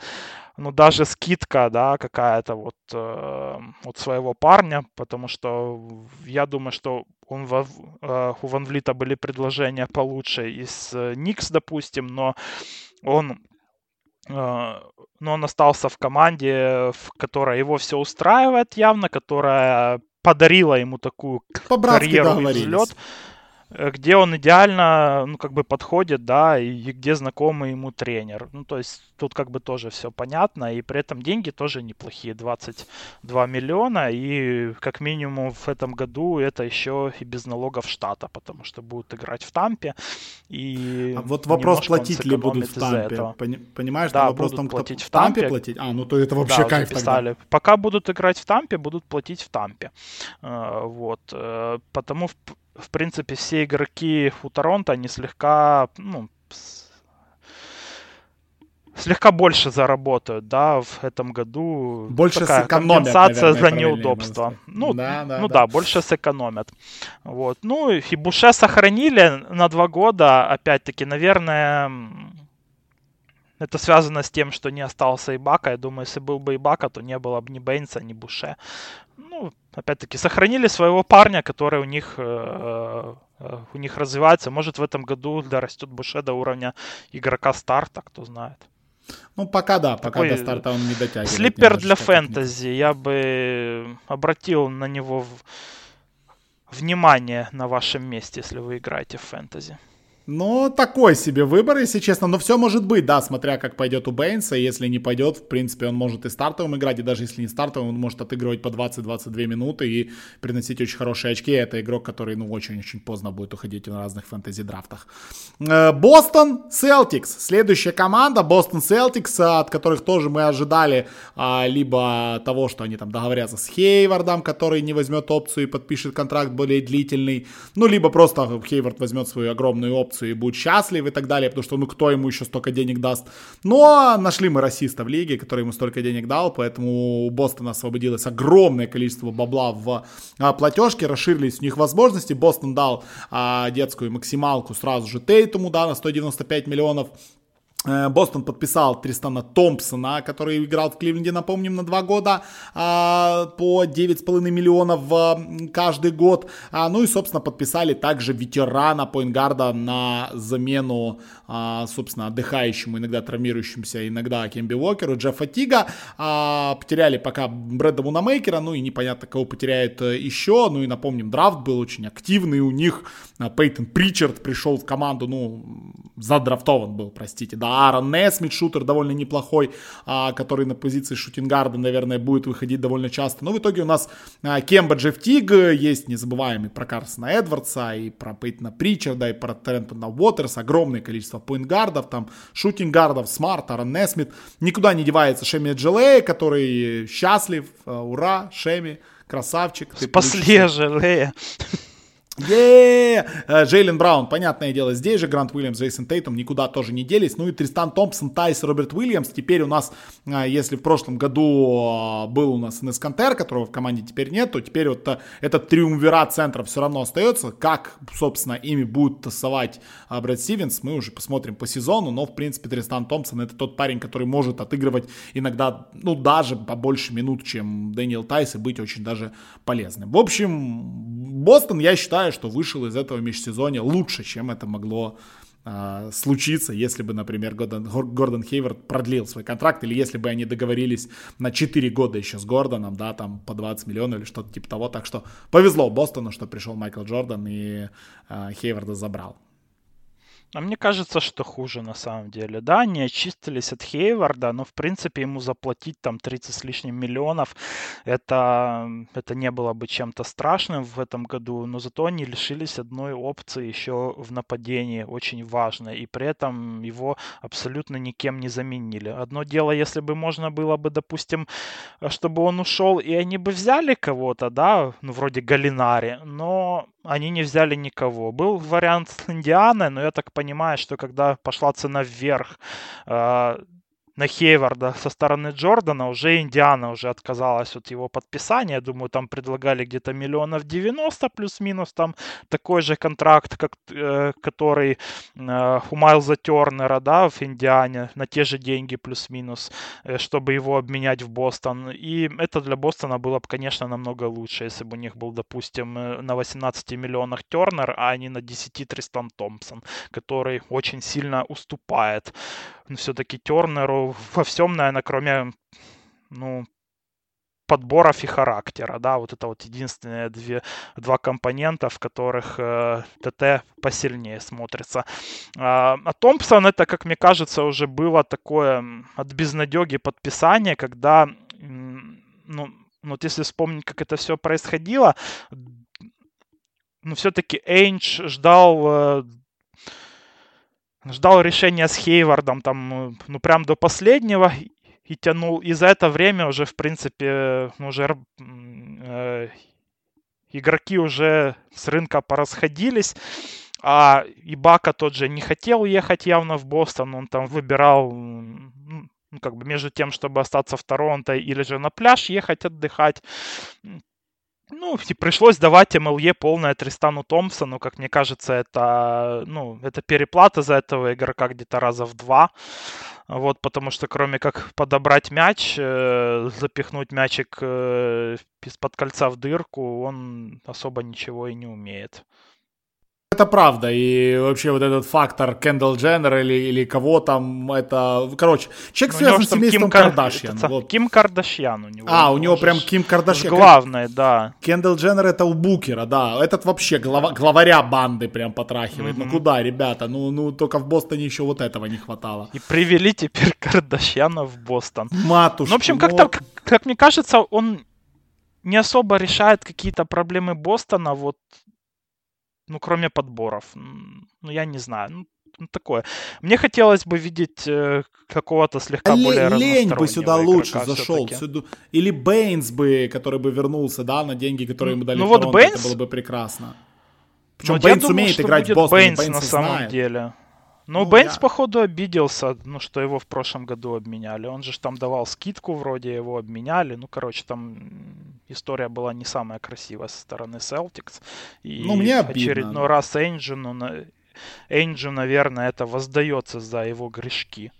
ну, даже скидка, да, какая-то вот э, от своего парня, потому что я думаю, что он, э, у Ван Влита были предложения получше из э, Никс, допустим, но он но он остался в команде, в которой его все устраивает явно, которая подарила ему такую карьеру и взлет. Э, где он идеально, ну, как бы подходит, да, и где знакомый ему тренер. Ну, то есть тут как бы тоже все понятно, и при этом деньги тоже неплохие, 22 миллиона, и как минимум в этом году это еще и без налогов штата, потому что будут играть в Тампе, и а вот вопрос, платить ли будут в Тампе, понимаешь, да, вопрос будут том, платить в Тампе. Тампе платить? А, ну то это вообще да, кайф тогда. Пока будут играть в Тампе, будут платить в Тампе, э, вот, э, потому в принципе, все игроки у Торонто, они слегка, ну, слегка больше заработают, да, в этом году. Больше Такая сэкономят, компенсация наверное, за неудобство. Ну, да, да, ну да. да, больше сэкономят. Вот. Ну, и Буше сохранили на два года, опять-таки, наверное, это связано с тем, что не остался Ибака. Я думаю, если был бы Ибака, то не было бы ни Бейнса, ни Буше. Ну, опять-таки, сохранили своего парня, который у них, э, э, у них развивается. Может, в этом году дорастет Буше до уровня игрока старта, кто знает. Ну, пока да, пока Такой до старта он не дотягивает. Слипер для фэнтези. Я бы обратил на него внимание на вашем месте, если вы играете в фэнтези. Ну, такой себе выбор, если честно. Но все может быть, да, смотря как пойдет у Бейнса. Если не пойдет, в принципе, он может и стартовым играть. И даже если не стартовым, он может отыгрывать по 20-22 минуты и приносить очень хорошие очки. Это игрок, который, ну, очень-очень поздно будет уходить в разных фэнтези-драфтах. Э, Бостон Селтикс. Следующая команда. Бостон Селтикс, от которых тоже мы ожидали а, либо того, что они там договорятся с Хейвардом, который не возьмет опцию и подпишет контракт более длительный. Ну, либо просто Хейвард возьмет свою огромную опцию опцию и будет счастлив и так далее, потому что, ну, кто ему еще столько денег даст. Но нашли мы расиста в лиге, который ему столько денег дал, поэтому у Бостона освободилось огромное количество бабла в а, платежке, расширились у них возможности. Бостон дал а, детскую максималку сразу же Тейтуму, да, на 195 миллионов. Э, Бостон подписал Тристана Томпсона, который играл в Кливленде, напомним, на два года а, по 9,5 миллионов каждый год. А, ну и, собственно, подписали также ветерана поингарда на замену, а, собственно, отдыхающему, иногда травмирующемуся, иногда Кемби Уокеру, Джеффа Тига. Потеряли пока Брэда Мунамейкера, ну и непонятно, кого потеряет э, еще. Ну и, напомним, драфт был очень активный у них. Пейтон Причард пришел в команду, ну, задрафтован был, простите, да, Аарон Несмит, шутер довольно неплохой, а, который на позиции shooting guard а, наверное, будет выходить довольно часто. Но в итоге у нас а, Кемба Джефф Тиг, есть незабываемый про Карсона Эдвардса, и про Пейтона Причарда, и про Трентона Уотерса, огромное количество point guard ов, там shooting guard ов, Смарт, Аарон Несмит. Никуда не девается Семи Оджелей, который счастлив, а, ура, Семи, красавчик. Спасли Оджелея. Еее! Джейлен Браун, понятное дело, здесь же Грант Уильямс, Джейсон Тейтум никуда тоже не делись. Ну и Тристан Томпсон, Тайс, Роберт Уильямс. Теперь у нас, а, если в прошлом году а, был у нас Энес Кантер, которого в команде теперь нет, то теперь вот этот триумвират центра все равно остается. Как, собственно, ими будет тасовать Брэд Стивенс, мы уже посмотрим по сезону. Но, в принципе, Тристан Томпсон это тот парень, который может отыгрывать иногда, ну, даже побольше минут, чем Дэниел Тайс и быть очень даже полезным. В общем, Бостон, я считаю, что вышел из этого межсезонья лучше, чем это могло э, случиться, если бы, например, Гордон, Гордон Хейвард продлил свой контракт, или если бы они договорились на 4 года еще с Гордоном, да, там по 20 миллионов или что-то типа того. Так что повезло Бостону, что пришел Майкл Джордан и э, Хейварда забрал. А мне кажется, что хуже на самом деле. Да, они очистились от Хейварда, но в принципе ему заплатить там 30 с лишним миллионов, это, это не было бы чем-то страшным в этом году, но зато они лишились одной опции еще в нападении, очень важной, и при этом его абсолютно никем не заменили. Одно дело, если бы можно было бы, допустим, чтобы он ушел, и они бы взяли кого-то, да, ну вроде Галинари, но они не взяли никого. Был вариант с Индианой, но я так понимаю, что когда пошла цена вверх, э, на Хейварда со стороны Джордана, уже Индиана уже отказалась от его подписания. Думаю, там предлагали где-то миллионов 90 плюс-минус, там такой же контракт, как, э, который э, у Майлза Тернера, да, в Индиане, на те же деньги плюс-минус, э, чтобы его обменять в Бостон. И это для Бостона было бы, конечно, намного лучше, если бы у них был, допустим, э, на 18 миллионах Тернер, а не на 10 Тристан Томпсон, который очень сильно уступает все-таки Тернеру во всем, наверное, кроме, ну, подборов и характера, да, вот это вот единственные две, два компонента, в которых э, ТТ посильнее смотрится. А, а Томпсон это, как мне кажется, уже было такое от безнадеги подписание, когда, ну, вот если вспомнить, как это все происходило, ну, все-таки Эйндж ждал э, ждал решения с Хейвардом там, ну, прям до последнего и тянул. И за это время уже, в принципе, ну, уже э, игроки уже с рынка порасходились. А Ибака тот же не хотел ехать явно в Бостон, он там выбирал ну, как бы между тем, чтобы остаться в Торонто или же на пляж ехать отдыхать. Ну, пришлось давать МЛЕ полное Тристану Томпсону, как мне кажется, это, ну, это переплата за этого игрока где-то раза в два. Вот, потому что кроме как подобрать мяч, э, запихнуть мячик э, из-под кольца в дырку, он особо ничего и не умеет. Это правда, и вообще вот этот фактор Кендалл Дженнер или, или кого там, это, короче, человек ну, связан с семейством Ким Кардашьян. Кар... Вот. Ким Кардашьян у него. А, у него прям Ким Кардашьян. Главное, да. Кендалл Дженнер это у Букера, да, этот вообще глава, главаря банды прям потрахивает. Mm-hmm. Ну куда, ребята, ну, ну только в Бостоне еще вот этого не хватало. И привели теперь Кардашьяна в Бостон. Матушка. Ну, в общем, как-то, как, как мне кажется, он не особо решает какие-то проблемы Бостона, вот ну, кроме подборов. Ну, я не знаю. Ну, ну такое. Мне хотелось бы видеть э, какого-то слегка Л- более Лень бы сюда лучше зашел. Сюда. Или Бейнс бы, который бы вернулся, да, на деньги, которые ему дали ну, вот Бейнс... это было бы прекрасно. Причем ну, Бейнс умеет играть в Бостоне, Бейнс, Бейнс на самом знает. деле. Ну, ну Бейнс, я... походу, обиделся, ну, что его в прошлом году обменяли. Он же там давал скидку вроде, его обменяли. Ну, короче, там история была не самая красивая со стороны Celtics. И ну, мне обидно. очередной раз Энджину, Энджи, наверное, это воздается за его грешки.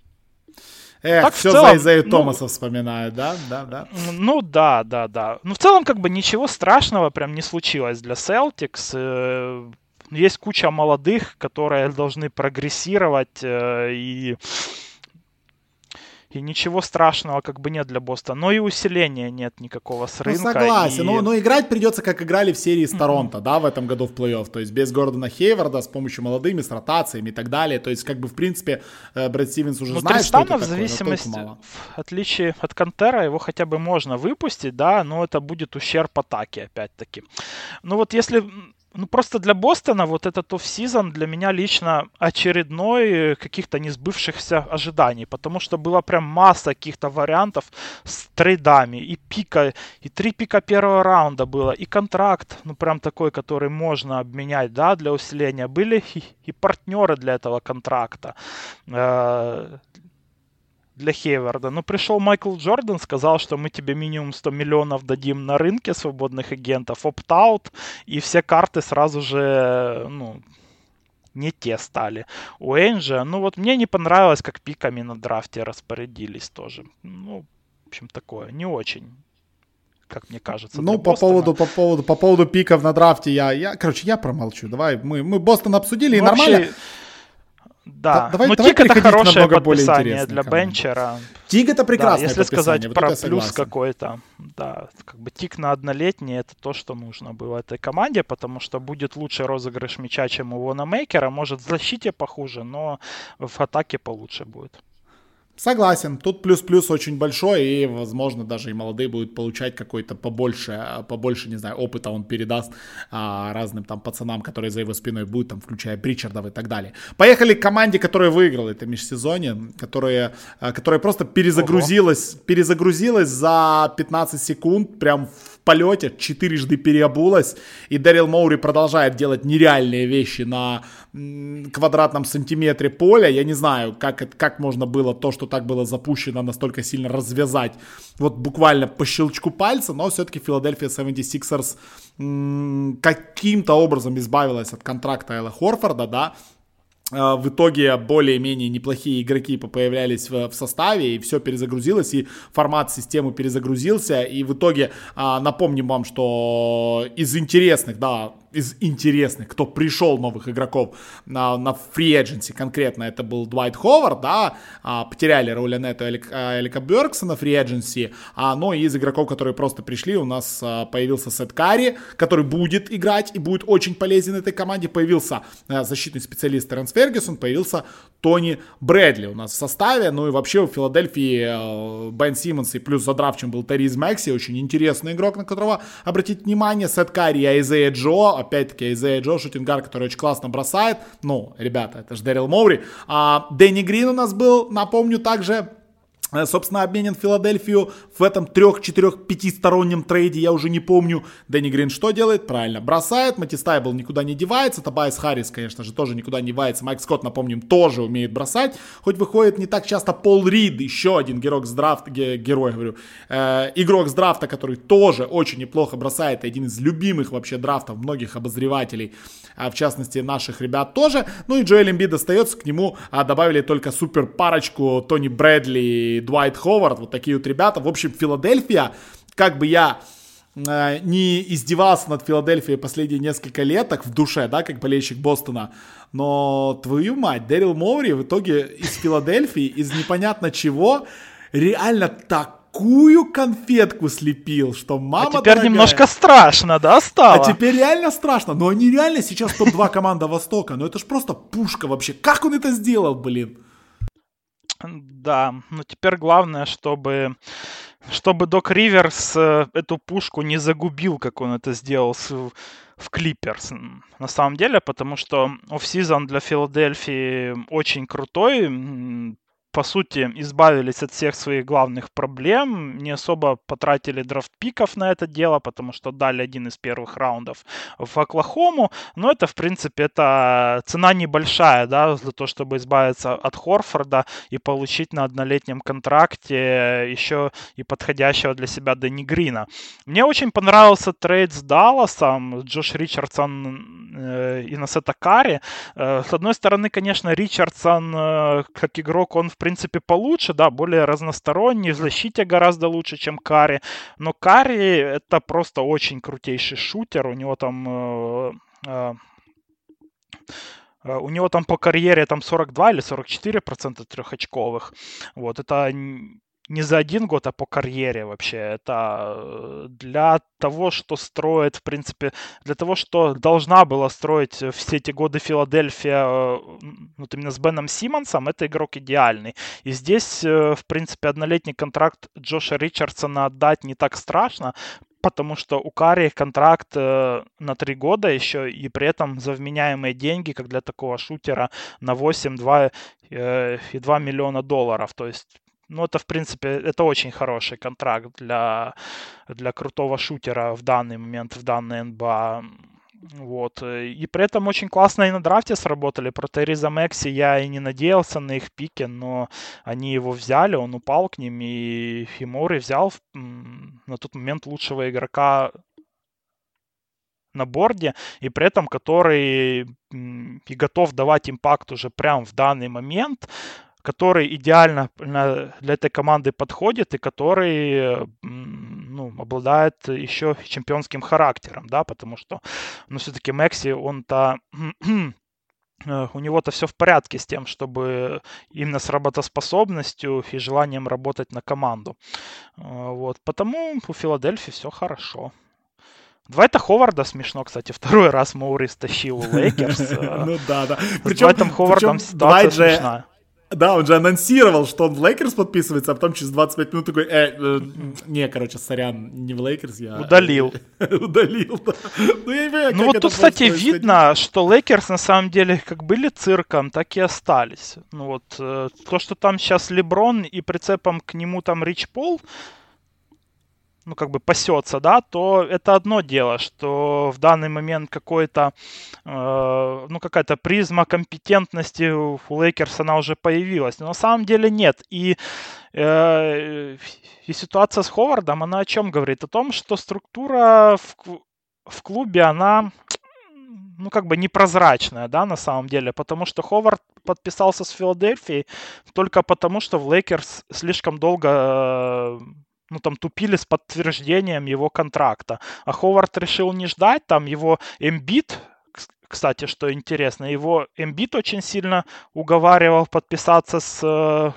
Эх, так все целом, за Изею ну, Томаса вспоминают, да? Да, да. Ну да, да, да. Ну в целом как бы ничего страшного прям не случилось для Celtics. Э, есть куча молодых, которые должны прогрессировать э, и и ничего страшного как бы нет для Бостона. Но и усиления нет никакого с ну, рынка. Ну, согласен. И... Но, но играть придется, как играли в серии с Торонто, mm-hmm. да, в этом году в плей-офф. То есть без Гордона Хейварда, с помощью молодыми, с ротациями и так далее. То есть, как бы, в принципе, э, Брэд Стивенс уже но знает, Тристана, что это в зависимости, такое, в отличие от Кантера, его хотя бы можно выпустить, да, но это будет ущерб атаке, опять-таки. Ну вот если ну, просто для Бостона вот этот оф-сезон для меня лично очередной э, каких-то несбывшихся ожиданий, потому что была прям масса каких-то вариантов с трейдами, и пика, и три пика первого раунда было, и контракт, ну, прям такой, который можно обменять, да, для усиления. Были и, и партнеры для этого контракта. Э, для Хейварда. Но пришел Майкл Джордан, сказал, что мы тебе минимум 100 миллионов дадим на рынке свободных агентов, опт-аут, и все карты сразу же, ну, не те стали. У Энджи, ну вот мне не понравилось, как пиками на драфте распорядились тоже. Ну, в общем, такое, не очень как мне кажется. Ну, по поводу, по поводу, по поводу пиков на драфте я, я, короче, я промолчу. Давай, мы, мы Бостон обсудили, ну, и нормально. Вообще, да, давай, но давай Тик это хорошее подписание для бенчера. Тик это прекрасное да, Если сказать про плюс какой-то, да, как бы Тик на однолетний это то, что нужно было этой команде, потому что будет лучший розыгрыш мяча, чем у Вона может в защите похуже, но в атаке получше будет. Согласен, тут плюс-плюс очень большой, и, возможно, даже и молодые будут получать какой-то побольше, побольше, не знаю, опыта он передаст а, разным там пацанам, которые за его спиной будут, там, включая Бричардов и так далее. Поехали к команде, которая выиграла это межсезонье, которая, а, которая просто перезагрузилась, Ого. перезагрузилась за 15 секунд, прям в полете, четырежды переобулась, и Дэрил Моури продолжает делать нереальные вещи на квадратном сантиметре поля. Я не знаю, как, как можно было то, что так было запущено, настолько сильно развязать вот буквально по щелчку пальца, но все-таки Филадельфия 76ers каким-то образом избавилась от контракта Элла Хорфорда, да, в итоге более-менее неплохие игроки появлялись в, в составе, и все перезагрузилось, и формат системы перезагрузился, и в итоге а, напомним вам, что из интересных, да, из интересных, кто пришел новых игроков на, на free agency. Конкретно, это был Двайт Ховард, да, а, потеряли Рауля Нету и Элика Бёркса на free agency, а, но из игроков, которые просто пришли, у нас а, появился Сет Карри, который будет играть и будет очень полезен этой команде, появился а, защитный специалист Теренс Фергюсон, появился Тони Брэдли у нас в составе, ну и вообще в Филадельфии а, Бен Симмонс и плюс задравчем был Тариз Макси, очень интересный игрок, на которого обратить внимание, Сет Карри и Айзея Джо, опять-таки, Изея Джо, шутингар, который очень классно бросает. Ну, ребята, это же Дэрил Моури. А Дэнни Грин у нас был, напомню, также собственно, обменен в Филадельфию в этом трех, четырех, пятистороннем трейде, я уже не помню. Дэнни Грин что делает? Правильно, бросает. Матисс Тайбул никуда не девается. Тобайас Харрис, конечно же, тоже никуда не девается. Майк Скотт, напомним, тоже умеет бросать. Хоть выходит не так часто Пол Рид, еще один герой с драфта, герой, говорю, э, игрок с драфта, который тоже очень неплохо бросает. Один из любимых вообще драфтов многих обозревателей, а в частности наших ребят тоже. Ну и Джоэль Эмбид остается, к нему а, добавили только супер парочку Тони Брэдли Дуайт Ховард, вот такие вот ребята. В общем, Филадельфия, как бы я э, не издевался над Филадельфией последние несколько лет, так в душе, да, как болельщик Бостона, но твою мать, Дэрил Моури в итоге из Филадельфии, из непонятно чего, реально такую конфетку слепил, что мама А теперь дорогая, немножко страшно, да, стало? А теперь реально страшно. Но они реально сейчас топ-2 команда Востока. Но это ж просто пушка вообще. Как он это сделал, блин? Да, но теперь главное, чтобы чтобы Док Риверс э, эту пушку не загубил, как он это сделал с, в Клиперс. На самом деле, потому что офсезон для Филадельфии очень крутой по сути, избавились от всех своих главных проблем, не особо потратили драфт-пиков на это дело, потому что дали один из первых раундов в Оклахому, но это, в принципе, это цена небольшая, да, для того, чтобы избавиться от Хорфорда и получить на однолетнем контракте еще и подходящего для себя Дэнни Грина. Мне очень понравился трейд с Далласом, Джош Ричардсон э, и Насета Карри. Э, с одной стороны, конечно, Ричардсон э, как игрок, он, в принципе, получше, да, более разносторонний, в защите гораздо лучше, чем Карри. Но Карри это просто очень крутейший шутер, у него там... Э, э, э у него там по карьере там 42 или 44 процента трехочковых. Вот, это не за один год, а по карьере вообще. Это э, для того, что строит, в принципе, для того, что должна была строить все эти годы Филадельфия, э, вот именно с Беном Симмонсом, это игрок идеальный. И здесь, э, в принципе, однолетний контракт Джоша Ричардсона отдать не так страшно, потому что у Карри контракт э, на три года еще, и при этом за вменяемые деньги, как для такого шутера, на 8, 2 э, и 2 миллиона долларов. То есть ну, это, в принципе, это очень хороший контракт для, для крутого шутера в данный момент, в данной НБА. Вот. И при этом очень классно и на драфте сработали. Про Тереза Мекси я и не надеялся на их пике, но они его взяли, он упал к ним, и, и Мори взял на тот момент лучшего игрока на борде, и при этом который и готов давать импакт уже прямо в данный момент который идеально для этой команды подходит и который ну, обладает еще чемпионским характером, да, потому что, ну, все-таки Мекси, он-то э, у него-то все в порядке с тем, чтобы именно с работоспособностью и желанием работать на команду. Э, вот. Потому у Филадельфии все хорошо. Двайта Ховарда смешно, кстати, второй раз Моури стащил у Лейкерс. Ну да, да. Причем Двайтом Ховардом ситуация смешная. Да, он же анонсировал, что он в Лейкерс подписывается, а потом через 25 минут такой, э, э не, короче, сорян, не в Лейкерс, я... Удалил. Удалил, да. Ну, я не понимаю, ну вот тут, кстати, видно, что Лейкерс на самом деле как были цирком, так и остались. Ну вот, э, то, что там сейчас Леброн и прицепом к нему там Рич Пол, ну, как бы пасется, да, то это одно дело, что в данный момент какой-то, э, ну, какая-то призма компетентности у Лейкерс, она уже появилась. Но на самом деле нет. И, э, и ситуация с Ховардом, она о чем говорит? О том, что структура в, в клубе, она ну, как бы непрозрачная, да, на самом деле, потому что Ховард подписался с Филадельфией только потому, что в Лейкерс слишком долго э, ну, там тупили с подтверждением его контракта. А Ховард решил не ждать, там его Эмбиид, кстати, что интересно, его Эмбиид очень сильно уговаривал подписаться с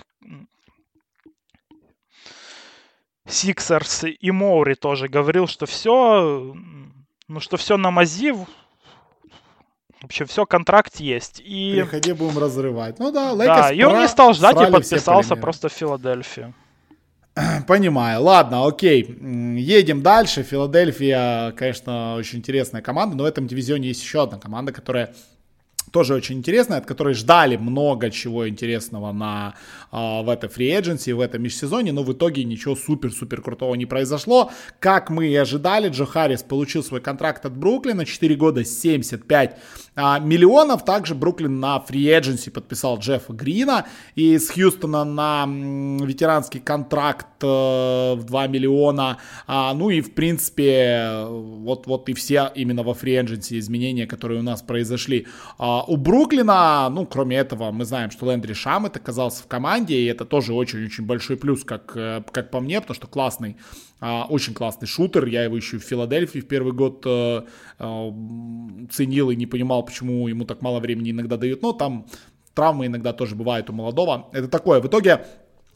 Сиксерс и Мори тоже говорил, что все, ну что все на мази, в общем, все, контракт есть. И... Приходи, будем разрывать. Ну да, Лейкерс Да, и он не стал ждать и подписался просто в Филадельфию. Понимаю. Ладно, окей. Едем дальше. Филадельфия, конечно, очень интересная команда, но в этом дивизионе есть еще одна команда, которая тоже очень интересная, от которой ждали много чего интересного на, э, в этой free agency, в этом межсезоне, но в итоге ничего супер-супер крутого не произошло. Как мы и ожидали, Джо Харрис получил свой контракт от Бруклина, 4 года, 75 а, миллионов. Также Бруклин на free agency подписал Джеффа Грина из Хьюстона на ветеранский контракт э, в 2 миллиона. А, ну и в принципе вот, вот и все именно во free agency изменения, которые у нас произошли. А, у Бруклина, ну кроме этого, мы знаем, что Лэндри Шамет оказался в команде, и это тоже очень-очень большой плюс, как, э, как по мне, потому что классный очень классный шутер, я его еще в Филадельфии в первый год э, э, ценил и не понимал, почему ему так мало времени иногда дают, но там травмы иногда тоже бывают у молодого. Это такое. В итоге а,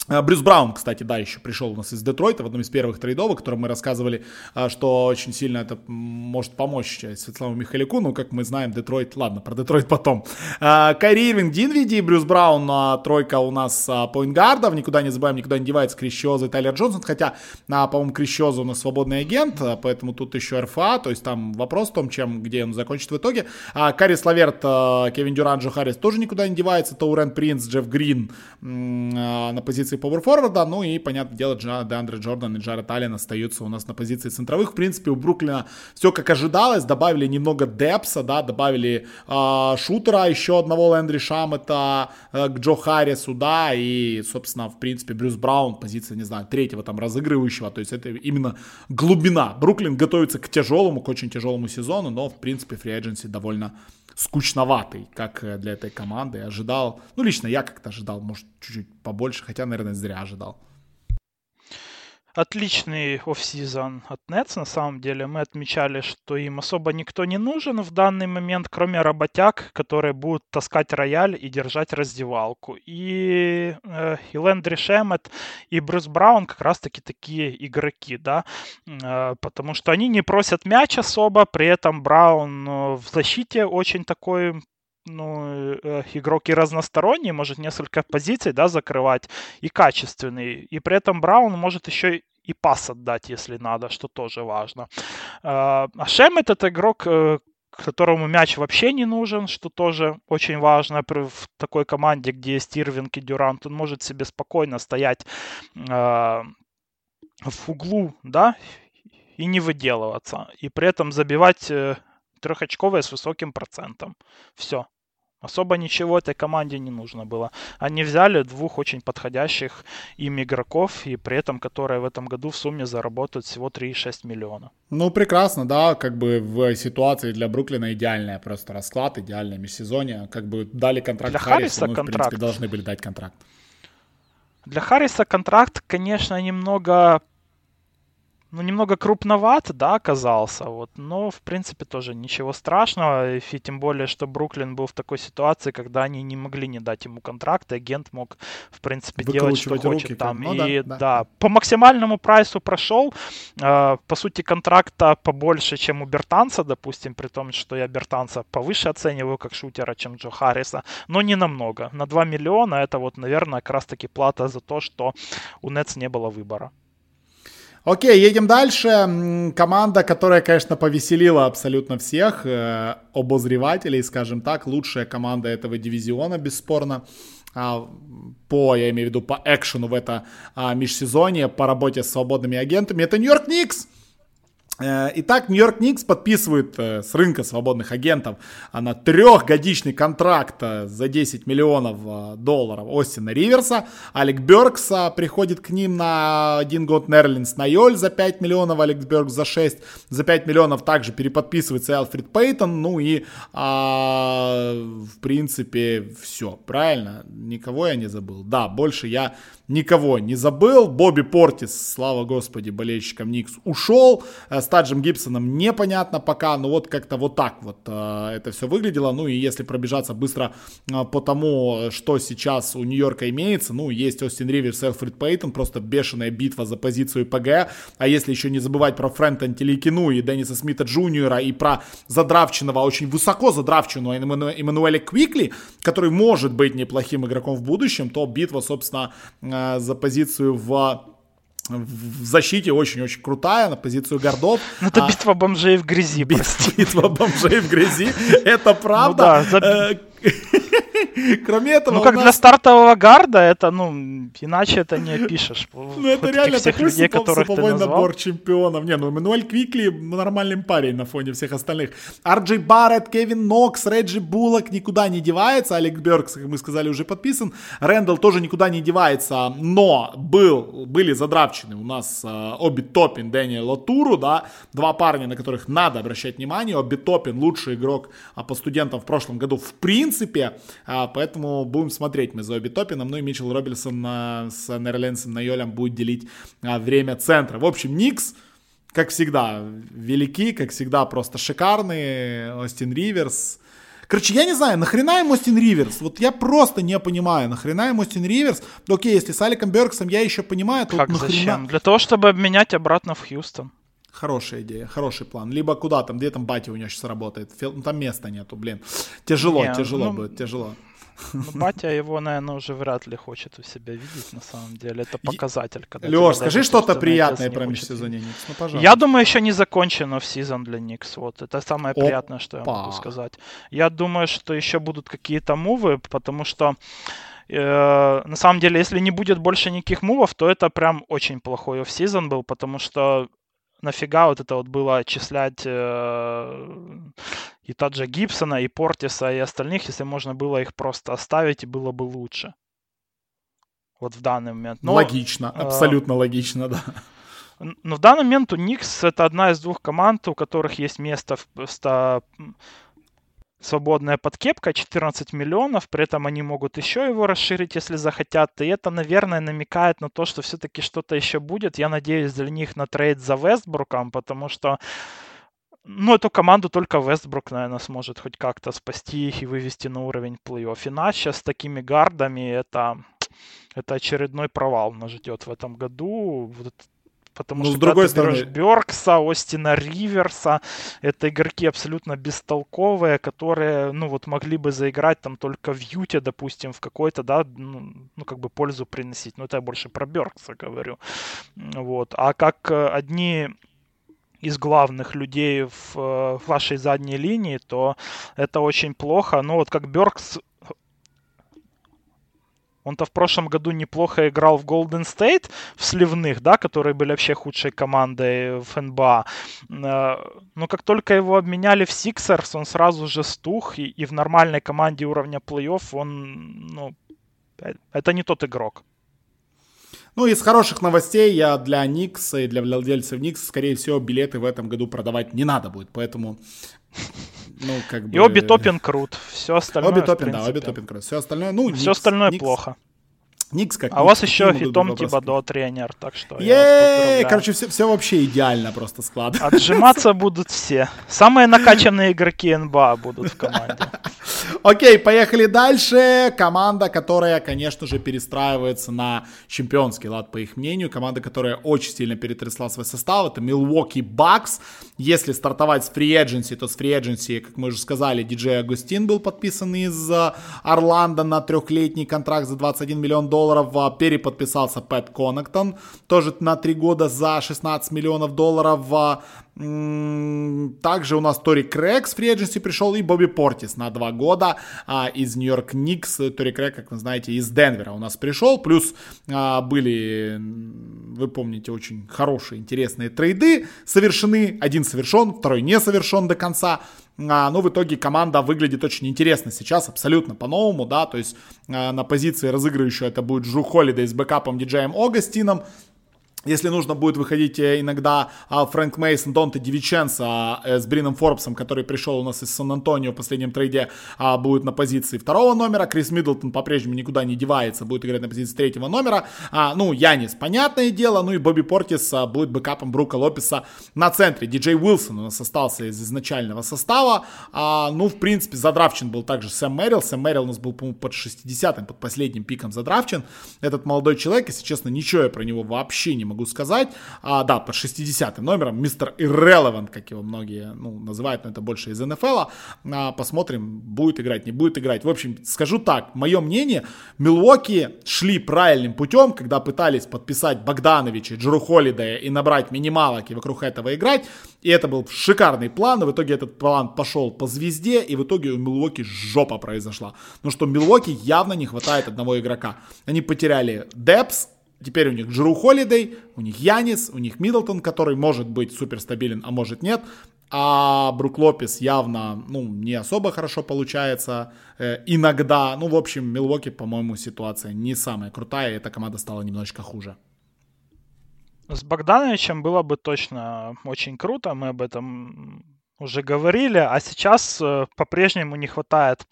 Брюс Браун, кстати, да, еще пришел у нас из Детройта в одном из первых трейдов, о котором мы рассказывали, а, что очень сильно это может помочь Светлану Михалику, ну, как мы знаем, Детройт, ладно, про Детройт потом. А, Кайри Ирвинг, Динвиди, Брюс Браун, тройка у нас поингардов, никуда не забываем, никуда не девается. Крещоза и Тайлер Джонсон, хотя, по-моему, Крещоза у нас свободный агент, поэтому тут еще РФА, то есть там вопрос в том, чем, где он закончит в итоге. Карри Славерт, Кевин Дюран, Джо Харрис тоже никуда не девается, Таурен Принц, Джефф Грин на позиции позиции пауэрфорварда, ну и, понятное дело, Деандре Джордан и Джаред Аллен остаются у нас на позиции центровых. В принципе, у Бруклина все как ожидалось, добавили немного депса, да, добавили э, шутера еще одного Лэндри Шамета э, к Джо Харрису, да, и, собственно, в принципе, Брюс Браун, позиция, не знаю, третьего там разыгрывающего, то есть это именно глубина. Бруклин готовится к тяжелому, к очень тяжелому сезону, но, в принципе, фри довольно скучноватый, как э, для этой команды. Ожидал, ну, лично я как-то ожидал, может, чуть-чуть побольше, хотя, наверное, зря ожидал отличный офсезон от Nets, на самом деле. Мы отмечали, что им особо никто не нужен в данный момент, кроме работяг, которые будут таскать рояль и держать раздевалку. И, э, и Лэндри Шемет, и Брюс Браун как раз-таки такие игроки, да, э, потому что они не просят мяч особо, при этом Браун э, в защите очень такой ну, э, игрок и разносторонний, может несколько позиций, да, закрывать, и качественный. И при этом Браун может еще и пас отдать, если надо, что тоже важно. А, а Шемет это игрок, э, которому мяч вообще не нужен, что тоже очень важно в такой команде, где есть Ирвинг и Дюрант. Он может себе спокойно стоять а, в углу, да, и не выделываться. И при этом забивать э, трехочковые с высоким процентом. Все. Особо ничего этой команде не нужно было. Они взяли двух очень подходящих им игроков, и при этом, которые в этом году в сумме заработают всего 3,6 миллиона. Ну, прекрасно, да, как бы в ситуации для Бруклина идеальная просто расклад, идеальное межсезонье. Как бы дали контракт для Харриса, Харрису, ну, контракт. в принципе, должны были дать контракт. Для Харриса контракт, конечно, немного ну, немного крупноват, да, оказался, вот, но, в принципе, тоже ничего страшного, и тем более, что Бруклин был в такой ситуации, когда они не могли не дать ему контракт, и агент мог, в принципе, делать, что хочет там. Ну, и, да, да. да, по максимальному прайсу прошел, э, по сути, контракта побольше, чем у Бертанца, допустим, при том, что я Бертанца повыше оцениваю как шутера, чем Джо Харриса, но не намного. На 2 миллиона это вот, наверное, как раз-таки плата за то, что у Нетс не было выбора. Окей, едем дальше. Команда, которая, конечно, повеселила абсолютно всех э, обозревателей, скажем так, лучшая команда этого дивизиона, бесспорно. а, по, я имею в виду, по экшену в это а, межсезонье, по работе с свободными агентами, это Нью-Йорк Никс. Э, итак, Нью-Йорк Никс подписывает э, с рынка свободных агентов на трехгодичный контракт э, за 10 миллионов долларов Остина Риверса. Алек Беркс приходит к ним на один год Нерлинс на Йоль за 5 миллионов, Алекс Беркс за 6. За 5 миллионов также переподписывается Алфред Пейтон. Ну и, а, в принципе, все. Правильно? Никого я не забыл. Да, больше я никого не забыл. Бобби Портис, слава господи, болельщикам Никс, ушел. Э, с Таджем Гибсоном непонятно пока, но вот как-то вот так вот э, это все выглядело. Ну и если пробежаться быстро э, по тому, что сейчас у Нью-Йорка имеется, ну есть Остин Риверс, Элфрид Пейтон, просто бешеная битва за позицию ПГ. А если еще не забывать про Фрэнка Антиликину и Денниса Смита Джуниора и про задравченного, очень высоко задравченного Эммануэля Квикли, который может быть неплохим игроком в будущем, то битва, собственно, Э, за позицию в в защите очень-очень крутая, на позицию гордов. Ну, это а, битва бомжей в грязи, Битва бомжей в грязи, это правда. Ну, да, за... Э, Кроме этого, Ну, как нас... для стартового гарда, это, ну, иначе это не опишешь. Ну, это реально такой людей, которых суповой набор чемпионов. Не, ну, Эммануэль Квикли нормальный парень на фоне всех остальных. Арджей Барретт, Кевин Нокс, Реджи Буллок никуда не девается. Олег Беркс, как мы сказали, уже подписан. Рэндалл тоже никуда не девается, но был, были задравчены у нас э, Оби Топин, Дэниел Латуру, да, два парня, на которых надо обращать внимание. Оби Топин лучший игрок а по студентам в прошлом году в принципе, а, поэтому будем смотреть мы за Оби Топином, ну и Митчелл Робинсон с Нерлендсом на Йолем будет делить а, время центра. В общем, Никс, как всегда, велики, как всегда, просто шикарные. Остин Риверс, Короче, я не знаю, нахрена им Остин Риверс? Вот я просто не понимаю, нахрена им Остин Риверс? Окей, если с Аликом Берксом я еще понимаю, то как нахрена... зачем? Для того, чтобы обменять обратно в Хьюстон. Хорошая идея, хороший план. Либо куда там, где там батя у него сейчас работает. Ну, там места нету, блин. Тяжело, Не, тяжело ну, будет, тяжело. Ну, батя его, наверное, уже вряд ли хочет у себя видеть, на самом деле. Это показатель. Когда Леш, скажи что-то приятное про межсезонье Никс, ну, пожалуйста. Я думаю, еще не закончен офсезон для Никс. Вот, это самое Опа. приятное, что я могу сказать. Я думаю, что еще будут какие-то мувы, потому что э, на самом деле, если не будет больше никаких мувов, то это прям очень плохой офсезон был, потому что нафига вот это вот было отчислять э, и Таджа Гибсона, и Портиса, и остальных, если можно было их просто оставить, и было бы лучше. Вот в данный момент. Но, логично, э, абсолютно логично, да. Но в данный момент у Никс это одна из двух команд, у которых есть место в, свободная подкепка 14 миллионов, при этом они могут еще его расширить, если захотят. И это, наверное, намекает на то, что все-таки что-то еще будет. Я надеюсь для них на трейд за Вестбруком, потому что ну, эту команду только Вестбрук, наверное, сможет хоть как-то спасти их и вывести на уровень плей-офф. Иначе с такими гардами это, это очередной провал нас ждет в этом году. Вот Потому ну, что с другой стороны... Беркса, Остина Риверса, это игроки абсолютно бестолковые, которые, ну, вот могли бы заиграть там только в Юте, допустим, в какой-то, да, ну, ну как бы пользу приносить. Ну, это я больше про Беркса говорю. Вот. А как э, одни из главных людей в, э, в вашей задней линии, то это очень плохо. Но вот как Беркс он-то в прошлом году неплохо играл в Golden State, в сливных, да, которые были вообще худшей командой в НБА. Э, но как только его обменяли в Sixers, он сразу же стух, и, и в нормальной команде уровня плей-офф он, ну, э, это не тот игрок. Ну, из хороших новостей я для Никс и для владельцев Никс, скорее всего, билеты в этом году продавать не надо будет, поэтому ну, как бы... И Оби Топин крут. Все остальное, Оби Топин, да, Оби Топин крут. Все остальное, ну, Все Никс, остальное Никс, плохо. Никс как А у вас еще Фитом Тибадо тренер, так что Ей, короче, все, все вообще идеально просто складывается. Отжиматься будут все. Самые накачанные игроки НБА будут в команде. Окей, поехали дальше. Команда, которая, конечно же, перестраивается на чемпионский лад, по их мнению. Команда, которая очень сильно перетрясла свой состав, это Milwaukee Bucks. Если стартовать с free agency, то с free agency, как мы уже сказали, диджей Агустин был подписан из э, Орландо на трехлетний контракт за 21 миллион долларов. А переподписался Пэт Коннектон, тоже на три года за 16 миллионов долларов. Также у нас Тори Крэг с фри пришел и Бобби Портис на два года а, из Нью-Йорк Никс. Тори Крэг, как вы знаете, из Денвера у нас пришел. Плюс а, были, вы помните, очень хорошие, интересные трейды совершены. Один совершен, второй не совершен до конца. А, но в итоге команда выглядит очень интересно сейчас, абсолютно по-новому, да, то есть а, на позиции разыгрывающего это будет Джру Холидей с бэкапом Ди Джеем Огастином, если нужно будет выходить э, иногда а, Фрэнк Мейсон, Донте Дивинченцо э, с Брином Форбсом, который пришел у нас из Сан-Антонио в последнем трейде, а, будет на позиции второго номера. Крис Миддлтон по-прежнему никуда не девается, будет играть на позиции третьего номера. А, ну, Янис, понятное дело. Ну и Бобби Портис будет бэкапом Брука Лопеса на центре. Диджей Уилсон у нас остался из изначального состава. ну, в принципе, задравчен был также Сэм Мэрил. Сэм Мэрил у нас был, по-моему, под 60-м, под последним пиком задравчен. Этот молодой человек, если честно, ничего я про него вообще не могу могу сказать. А, да, под 60 номером, мистер Irrelevant, как его многие ну, называют, но это больше из НФЛ. А, посмотрим, будет играть, не будет играть. В общем, скажу так, мое мнение, Милуоки шли правильным путем, когда пытались подписать Богдановича, Джеру Холидея и набрать минималок и вокруг этого играть. И это был шикарный план, и в итоге этот план пошел по звезде, и в итоге у Милуоки жопа произошла. Ну что Милуоки явно не хватает одного игрока. Они потеряли Депс, Теперь у них Джеру Холидей, у них Янис, у них Миддлтон, который может быть суперстабилен, а может нет. А Брук Лопес явно, ну, не особо хорошо получается э, иногда. Ну, в общем, Милвоки, по-моему, ситуация не самая крутая, и эта команда стала немножечко хуже. С Богдановичем было бы точно очень круто, мы об этом уже говорили, а сейчас э, по-прежнему не хватает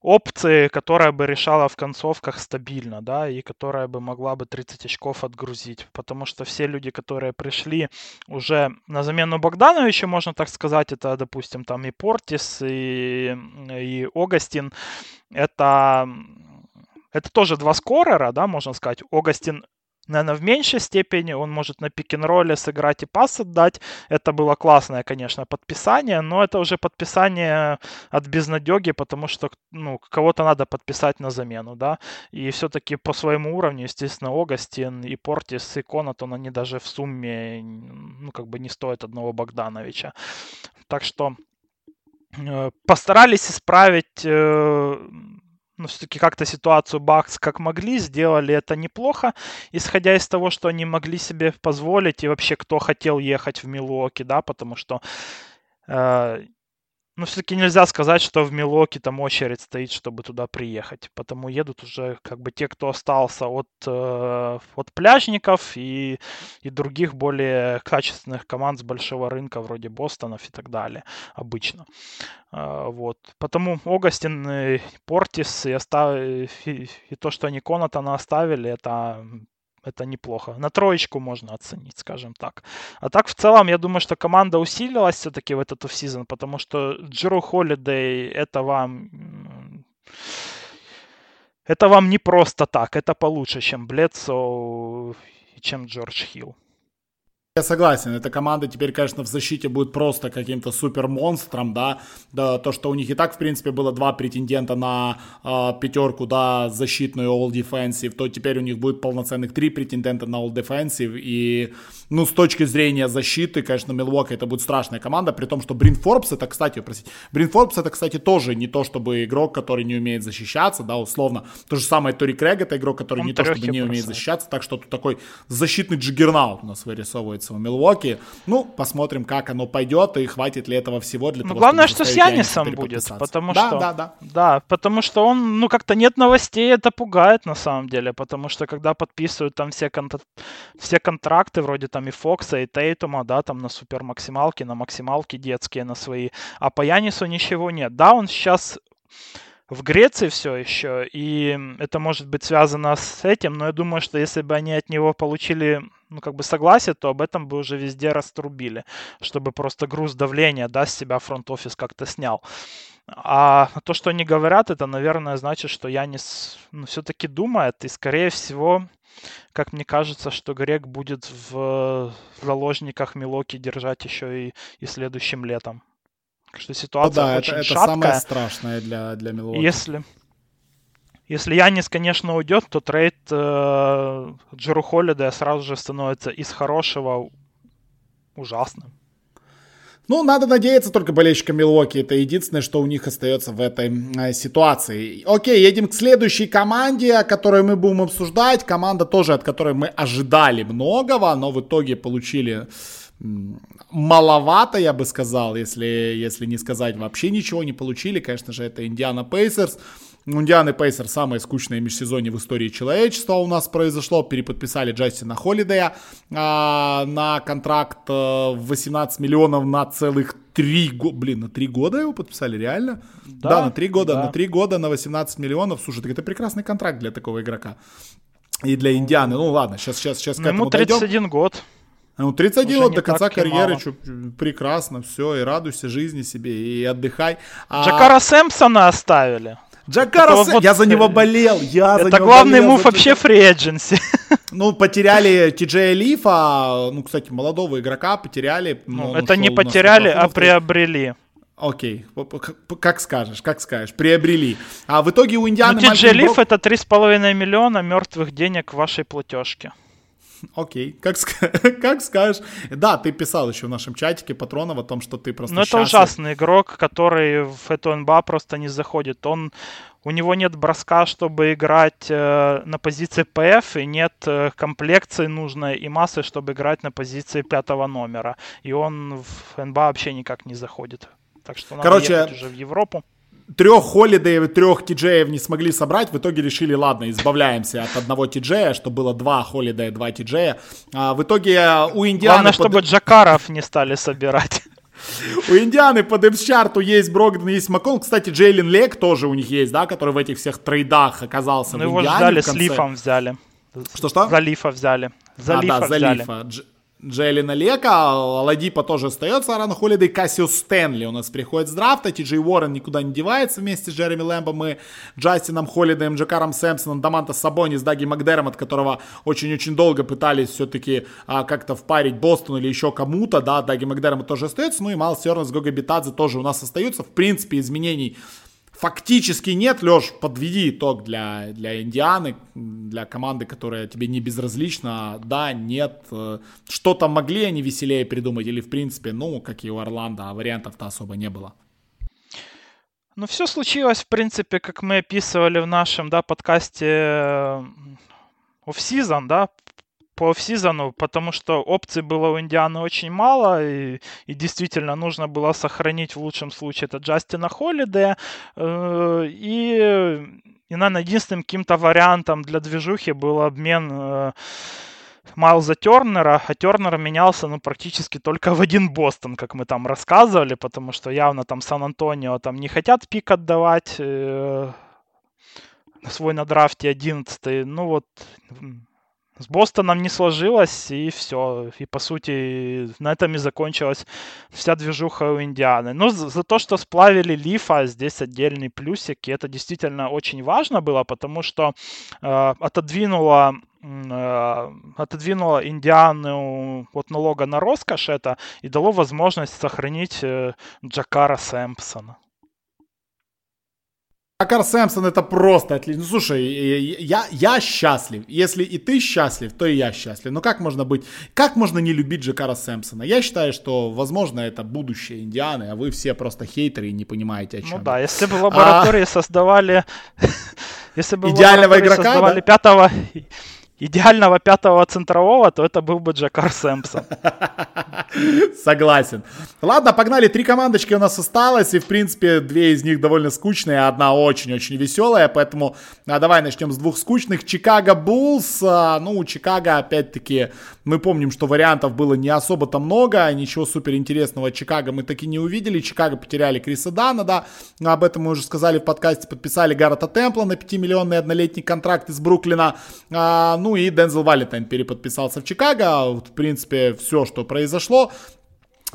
опции, которая бы решала в концовках стабильно, да, и которая бы могла бы 30 очков отгрузить. Потому что все люди, которые пришли уже на замену Богдановича, можно так сказать, это, допустим, там и Портис, и, и Огастин, это это тоже два скорера, да, можно сказать. Огастин наверное, в меньшей степени он может на пик-н-ролле сыграть и пас отдать. Это было классное, конечно, подписание, но это уже подписание от безнадеги, потому что, ну, кого-то надо подписать на замену, да. И все-таки по своему уровню, естественно, Огастин и Портис и Конатон, они даже в сумме, ну, как бы не стоят одного Богдановича. Так что э, постарались исправить э, но все-таки как-то ситуацию Бакс как могли, сделали это неплохо, исходя из того, что они могли себе позволить и вообще кто хотел ехать в Милуоки, да, потому что э, но все-таки нельзя сказать, что в Милоке там очередь стоит, чтобы туда приехать. Потому едут уже как бы те, кто остался от, э, от пляжников и, и других более качественных команд с большого рынка, вроде Бостонов и так далее, обычно. Э, вот. Потому Огастин, Портис и, остав... и, и то, что они Конатона оставили, это это неплохо. На троечку можно оценить, скажем так. А так, в целом, я думаю, что команда усилилась все-таки в этот офсезон, потому что Джеру Холидей это вам... Это вам не просто так, это получше, чем Бледсо и чем Джордж Хилл. Я согласен, эта команда теперь, конечно, в защите будет просто каким-то супер монстром, да, да, то, что у них и так, в принципе, было два претендента на э, пятерку, да, защитную All Defensive, то теперь у них будет полноценных три претендента на All Defensive, и, ну, с точки зрения защиты, конечно, Милуока это будет страшная команда, при том, что Брин Форбс, это, кстати, простите, Брин Форбс это, кстати, тоже не то, чтобы игрок, который не умеет защищаться, да, условно, то же самое Тори Крэг, это игрок, который Он не то, чтобы не умеет защищаться, так что тут такой защитный джиггернаут у нас вырисовывается находится в Милуоки. Ну, посмотрим, как оно пойдет и хватит ли этого всего для ну, того, главное, что с Янисом будет, потому да, что... Да, да, да. потому что он, ну, как-то нет новостей, это пугает на самом деле, потому что когда подписывают там все, кон... все контракты, вроде там и Фокса, и Тейтума, да, там на супер максималке, на максималке детские, на свои, а по Янису ничего нет. Да, он сейчас в Греции все еще, и это может быть связано с этим, но я думаю, что если бы они от него получили ну, как бы согласие, то об этом бы уже везде раструбили, чтобы просто груз давления, да, с себя фронт-офис как-то снял. А то, что они говорят, это, наверное, значит, что Янис ну, все-таки думает, и, скорее всего, как мне кажется, что Грек будет в заложниках Милоки держать еще и, и следующим летом. Что ситуация ну, да, очень это, это шаткая. самое страшное для, для Милоки. Если, если Янис, конечно, уйдет, то трейд э, Джеру Холлидея сразу же становится из хорошего ужасно. Ну, надо надеяться только болельщикам Милуоки. Это единственное, что у них остается в этой э, ситуации. Окей, едем к следующей команде, которую мы будем обсуждать. Команда тоже, от которой мы ожидали многого, но в итоге получили маловато, я бы сказал, если, если не сказать вообще ничего не получили. Конечно же, это Индиана Пейсерс. Индианы Пейсер самое скучное межсезонье в истории человечества у нас произошло. Переподписали Джастина Холидея а, на контракт а, в 18 миллионов на целых 3 года. Блин, на 3 года его подписали, реально? Да, да на 3 года, да. на 3 года на 18 миллионов. Слушай, так это прекрасный контракт для такого игрока. И для Индианы. Ну ладно, сейчас, сейчас, сейчас к этому Ему 31 дойдем. год. Ну, 31 вот до конца карьеры, что, прекрасно, все, и радуйся жизни себе, и отдыхай. А... Джакара Сэмпсона оставили. Джакара Сэм... вот... Я за него болел, я Это за него главный болел, мув вообще фри эдженси. Ну, потеряли Ти Лифа, ну, кстати, молодого игрока потеряли. Ну, это не потеряли, а приобрели. Окей, как скажешь, как скажешь, приобрели. А в итоге у Индианы... Ну, Ти Лиф это 3,5 миллиона мертвых денег в вашей платежке. Окей, как, как скажешь. Да, ты писал еще в нашем чатике патронов о том, что ты просто Ну, это ужасный игрок, который в эту НБА просто не заходит. Он, у него нет броска, чтобы играть э, на позиции ПФ, и нет э, комплекции нужной и массы, чтобы играть на позиции пятого номера. И он в НБА вообще никак не заходит. Так что надо Короче, ехать уже в Европу трех холидеев и трех тиджеев не смогли собрать, в итоге решили, ладно, избавляемся от одного тиджея, что было два холидея, два тиджея. А в итоге у Индианы... Главное, под... чтобы Джакаров не стали собирать. У Индианы по депс-чарту есть Брогден, есть Маккол. Кстати, Джейлин Лек тоже у них есть, да, который в этих всех трейдах оказался ну, в Индиане. его ждали, с Лифом взяли. Что-что? За Лифа взяли. За а, Лифа да, взяли. за Лифа. Джейлина Лека, Ладипа тоже остается, Ран Холидей, Кассиус Стэнли у нас приходит с драфта, Ти Джей Уоррен никуда не девается вместе с Джереми Лэмбом и Джастином Холидеем, Джакаром Сэмпсоном, Даманта Сабонис, Даги Макдером, от которого очень-очень долго пытались все-таки а, как-то впарить Бостон или еще кому-то, да, Даги Макдером тоже остается, ну и Мал Сёрнс, Гога Битадзе тоже у нас остаются, в принципе, изменений фактически нет. Леш, подведи итог для, для Индианы, для команды, которая тебе не безразлична. Да, нет. Э, что-то могли они веселее придумать или, в принципе, ну, как и у Орландо, а вариантов-то особо не было. Ну, все случилось, в принципе, как мы описывали в нашем, да, подкасте э, off-season, да, по офсизону, потому что опций было у Индианы очень мало, и, и действительно нужно было сохранить в лучшем случае это Джастина Холлидея, э, и, и, наверное, единственным каким-то вариантом для движухи был обмен э, Майлза Тернера, а Тернер менялся ну, практически только в один Бостон, как мы там рассказывали, потому что явно там Сан-Антонио там не хотят пик отдавать, э, свой на драфте 11 ну вот с Бостоном не сложилось, и все. И, по сути, на этом и закончилась вся движуха у Индианы. Но за, за то, что сплавили Лифа, здесь отдельный плюсик. И это действительно очень важно было, потому что э, отодвинуло э, отодвинуло Индиану от налога на роскошь это и дало возможность сохранить э, Джакара Сэмпсона. Акар Сэмпсон это просто отлично. Ну, слушай, я, я счастлив. Если и ты счастлив, то и я счастлив. Но как можно быть, как можно не любить Джакара Сэмпсона? Я считаю, что, возможно, это будущее Индианы, а вы все просто хейтеры и не понимаете, о чем. Ну да, если бы лаборатории а... создавали... Если бы идеального игрока, создавали да? пятого идеального пятого центрового, то это был бы Джакар Сэмпсон. Согласен. Ладно, погнали. Три командочки у нас осталось, и, в принципе, две из них довольно скучные, а одна очень-очень веселая, поэтому а, давай начнем с двух скучных. Чикаго Буллс. А, ну, у Чикаго, опять-таки, мы помним, что вариантов было не особо-то много, ничего супер интересного Чикаго мы таки не увидели. Чикаго потеряли Криса Дана, да, об этом мы уже сказали в подкасте, подписали Гаррета Темпла на 5-миллионный однолетний контракт из Бруклина. А, ну и Дензел Валентайн переподписался в Чикаго. В принципе, все, что произошло.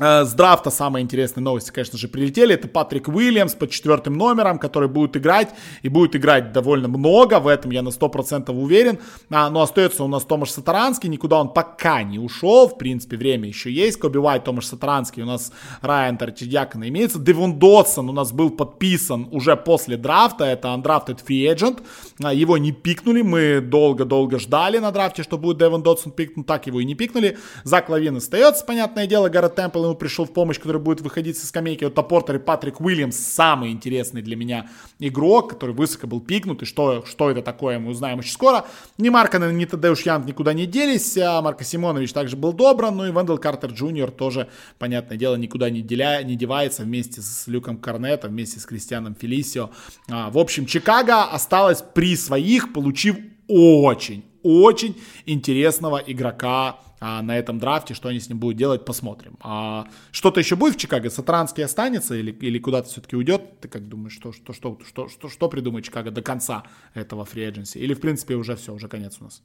Э, с драфта самые интересные новости, конечно же, прилетели. Это Патрик Уильямс под четвертым номером, который будет играть и будет играть довольно много. В этом я на 100% уверен. А, но остается у нас Томаш Сатаранский. Никуда он пока не ушел. В принципе, время еще есть. Коби Уайт, Томаш Сатаранский. У нас Райан Тартидьякон имеется. Девон Додсон у нас был подписан уже после драфта. Это undrafted free agent. А, его не пикнули. Мы долго-долго ждали на драфте, что будет Девон Додсон пикнут. Так его и не пикнули. Зак Лавин остается, понятное дело. Гаррет Темпл ему пришел в помощь, который будет выходить со скамейки. Вот Портер и Патрик Уильямс самый интересный для меня игрок, который высоко был пикнут. И что, что это такое, мы узнаем очень скоро. Ни Марканен, ни Тадеуш Янг никуда не делись. А Марко Симонович также был добран. Ну и Вендел Картер Джуниор тоже, понятное дело, никуда не, деля, не девается вместе с Люком Корнетом, вместе с Кристианом Фелисио. А, в общем, Чикаго осталось при своих, получив очень, очень интересного игрока а, на этом драфте. Что они с ним будут делать, посмотрим. А, что-то еще будет в Чикаго? Саторански останется или, или куда-то все-таки уйдет? Ты как думаешь, что, что, что, что, что, что придумает Чикаго до конца этого фри Или, в принципе, уже все, уже конец у нас?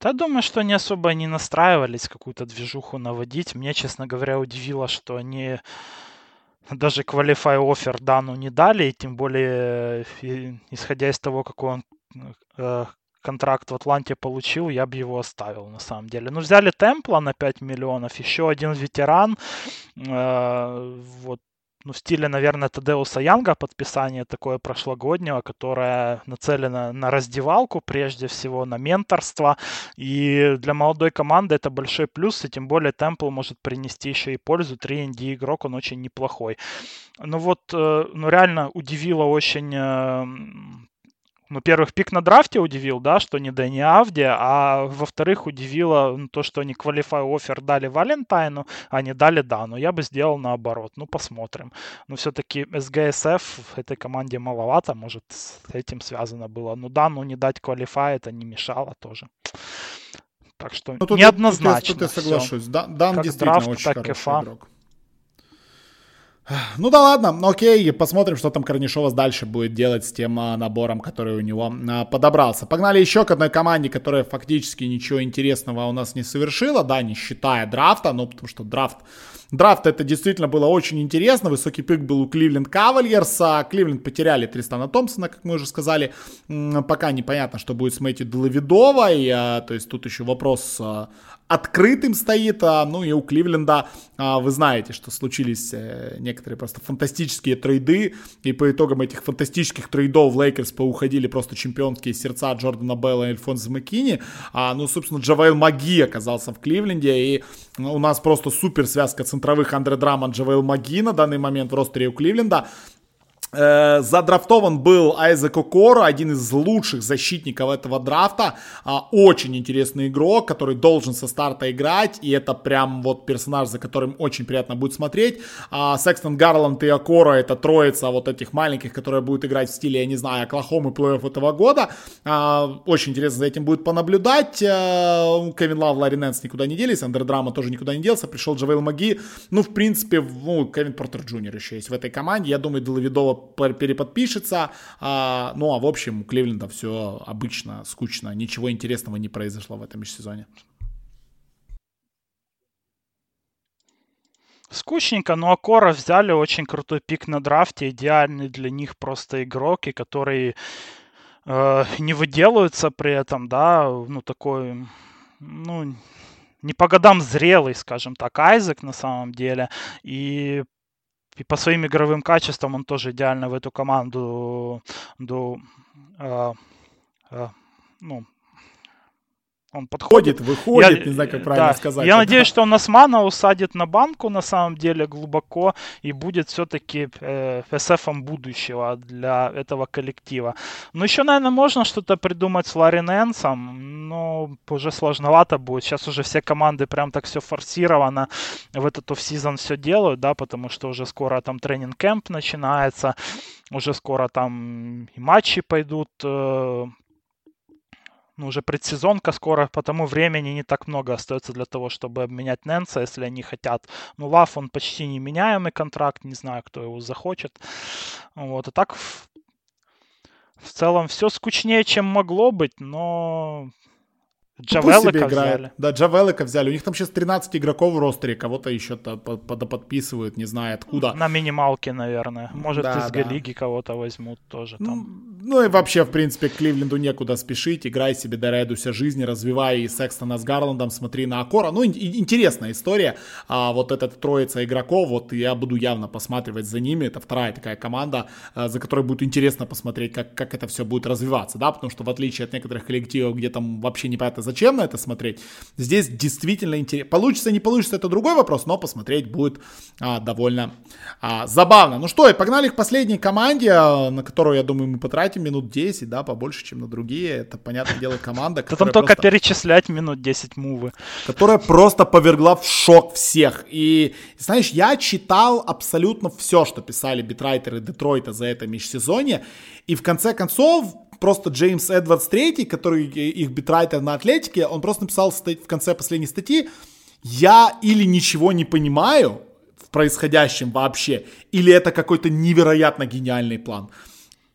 Да, думаю, что они особо не настраивались какую-то движуху наводить. Мне, честно говоря, удивило, что они даже Qualify офер Дану не дали, и тем более, исходя из того, какой он э, контракт в Атланте получил, я бы его оставил на самом деле. Ну, взяли Темпла на 5 миллионов, еще один ветеран, э, вот, ну, в стиле, наверное, Тадеуса Янга подписание такое прошлогоднего, которое нацелено на раздевалку, прежде всего, на менторство. И для молодой команды это большой плюс, и тем более Темпл может принести еще и пользу. 3 игрок, он очень неплохой. Ну вот, э, ну реально удивило очень э, ну, во-первых, пик на драфте удивил, да, что не Дэнни Авди, а во-вторых, удивило ну, то, что они Qualify офер дали Валентайну, а не дали Дану. Я бы сделал наоборот. Ну, посмотрим. Но все-таки СГСФ в этой команде маловато, может, с этим связано было. Но Дану не дать Qualify это не мешало тоже. Так что ну, тут, неоднозначно. Тут, тут я соглашусь. Дан, Дан действительно драфт, очень хороший ФА. игрок. Ну да ладно, окей, посмотрим, что там Корнишова дальше будет делать с тем а, набором, который у него а, подобрался. Погнали еще к одной команде, которая фактически ничего интересного у нас не совершила, да, не считая драфта, ну потому что драфт Драфт это действительно было очень интересно. Высокий пик был у Кливленд Кавальерс. Кливленд потеряли Тристана Томпсона, как мы уже сказали. Пока непонятно, что будет с Мэтью Делаведовой. А, то есть тут еще вопрос открытым стоит. А, ну и у Кливленда вы знаете, что случились э, некоторые просто фантастические трейды. И по итогам этих фантастических трейдов Лейкерс поуходили просто чемпионские сердца Джордана Белла и Альфонса Маккини. Ну, собственно, Джавейл Макги оказался в Кливленде. И у нас просто супер связка центровых Андре Драммонд, Джавейл Макги на данный момент в ростере у Кливленда. Э, задрафтован был Айзек Окоро, один из лучших защитников этого драфта. А, очень интересный игрок, который должен со старта играть. И это прям вот персонаж, за которым очень приятно будет смотреть. А, Секстон Гарланд и Окоро это троица вот этих маленьких, которые будут играть в стиле, я не знаю, Оклахомы плей-офф этого года. А, очень интересно за этим будет понаблюдать. Э, Кевин Лав, Ларри Нэнс никуда не делись. Андре Драммонд тоже никуда не делся. Пришел Джавейл Макги. Ну, в принципе, ну, Кевин Портер Джуниор еще есть в этой команде. Я думаю, Делаведова переподпишется. А, ну, а в общем, у Кливленда все обычно, скучно. Ничего интересного не произошло в этом межсезоне. Скучненько, но Окоро взяли очень крутой пик на драфте, идеальный для них просто игрок, и который э, не выделывается при этом, да, ну такой, ну не по годам зрелый, скажем так, Айзек на самом деле, и по своим игровым качествам он тоже идеально в эту команду до, э, э, ну, он подходит. выходит, я, не знаю, как правильно да, сказать. Я надеюсь, что он Насмана усадит на банку, на самом деле, глубоко, и будет все-таки э, СФом будущего для этого коллектива. Но еще, наверное, можно что-то придумать с Ларри Нэнсом, но уже сложновато будет. Сейчас уже все команды прям так все форсировано в этот офсезон все делают, да, потому что уже скоро там тренинг-кэмп начинается, уже скоро там и матчи пойдут, э, ну, уже предсезонка скоро, потому времени не так много остается для того, чтобы обменять Нэнса, если они хотят. Ну, Лав, он почти неменяемый контракт, не знаю, кто его захочет. Вот, а так в, в целом все скучнее, чем могло быть, но Джавелика взяли. Да, Джавелика взяли. У них там сейчас 13 игроков в ростере, кого-то еще подписывают, не знаю откуда. На минималке, наверное. Может, да, из да. лиги кого-то возьмут тоже там. Ну и вообще, в принципе, к Кливленду некуда спешить. Играй себе, дорадуйся жизни, развивай и Секстона с Гарландом, смотри на Акора. Ну, интересная история. А вот этот троица игроков, вот я буду явно посматривать за ними. Это вторая такая команда, а, за которой будет интересно посмотреть, как, как это все будет развиваться, да, потому что в отличие от некоторых коллективов, где там вообще непонятно зачем на это смотреть, здесь действительно интересно. Получится, не получится, это другой вопрос, но посмотреть будет а, довольно а, забавно. Ну что, и погнали к последней команде, а, на которую, я думаю, мы потратим минут 10, да, побольше, чем на другие. Это, понятное дело, команда, которая Потом только перечислять минут 10 мувы. Которая просто повергла в шок всех. И, знаешь, я читал абсолютно все, что писали битрайтеры Детройта за это межсезонье, и в конце концов просто Джеймс Эдвардс III, который их битрайтер на Атлетике, он просто написал в конце последней статьи, я или ничего не понимаю в происходящем вообще, или это какой-то невероятно гениальный план.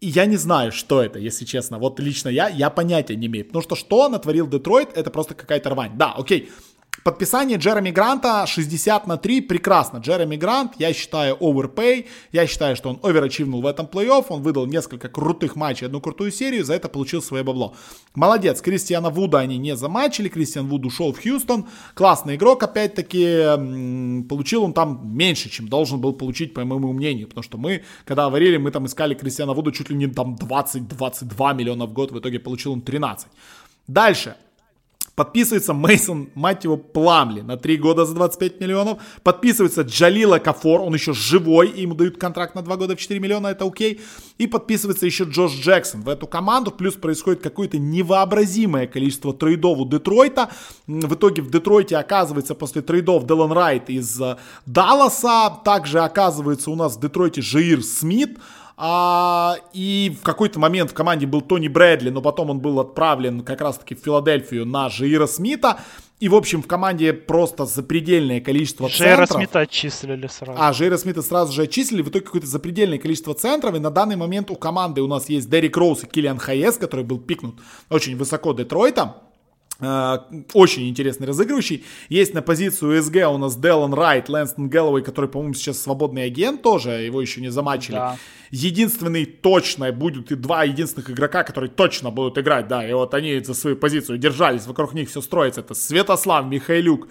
И я не знаю, что это, если честно. Вот лично я, я понятия не имею. Потому что что натворил Детройт, это просто какая-то рвань. Да, окей, Подписание Джереми Гранта 60 на 3, прекрасно. Джереми Грант, я считаю, overpay, я считаю, что он оверачивнул в этом плей-офф, он выдал несколько крутых матчей, одну крутую серию, за это получил свое бабло. Молодец, Кристиана Вуда они не замачили, Кристиан Вуд ушел в Хьюстон, классный игрок, опять-таки, получил он там меньше, чем должен был получить, по моему мнению, потому что мы, когда говорили, мы там искали Кристиана Вуда чуть ли не там 20-22 миллиона в год, в итоге получил он 13. Дальше. Подписывается Мейсон, мать его, Пламли на 3 года за 25 миллионов. Подписывается Джалила Кафор, он еще живой, и ему дают контракт на 2 года в 4 миллиона, это окей. И подписывается еще Джош Джексон в эту команду. Плюс происходит какое-то невообразимое количество трейдов у Детройта. В итоге в Детройте оказывается после трейдов Делан Райт из э, Далласа. Также оказывается у нас в Детройте Жаир Смит. А, и в какой-то момент в команде был Тони Брэдли, но потом он был отправлен как раз-таки в Филадельфию на Жира Смита. И, в общем, в команде просто запредельное количество Жейра центров. Смита отчислили сразу. А, Жейра Смита сразу же отчислили. В итоге какое-то запредельное количество центров. И на данный момент у команды у нас есть Дерек Роуз и Киллиан Хайес, который был пикнут очень высоко Детройтом. Э, очень интересный разыгрывающий. Есть на позицию СГ у нас Делан Райт, Лэнстон Гэллоуэй, который, по-моему, сейчас свободный агент тоже, его еще не замачили. Да. Единственный точно будут и два единственных игрока, которые точно будут играть, да, и вот они за свою позицию держались, вокруг них все строится. Это Святослав Михайлюк,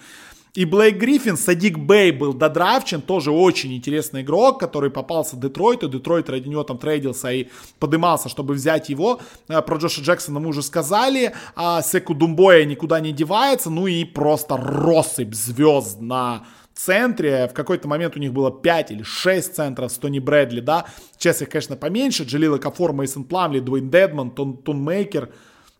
и Блейк Гриффин, Садик Бэй был додрафчен, тоже очень интересный игрок, который попался Детройту. Детройт ради него там трейдился и подымался, чтобы взять его. Э, про Джоша Джексона мы уже сказали. А Секу Думбоя никуда не девается. Ну и просто россыпь звезд на центре. В какой-то момент у них было 5 или 6 центров с Тони Брэдли, да. Сейчас их, конечно, поменьше. Джилила Кафор, Мейсон Пламли, Дуэйн Дедман, Тон, Тон Мейкер –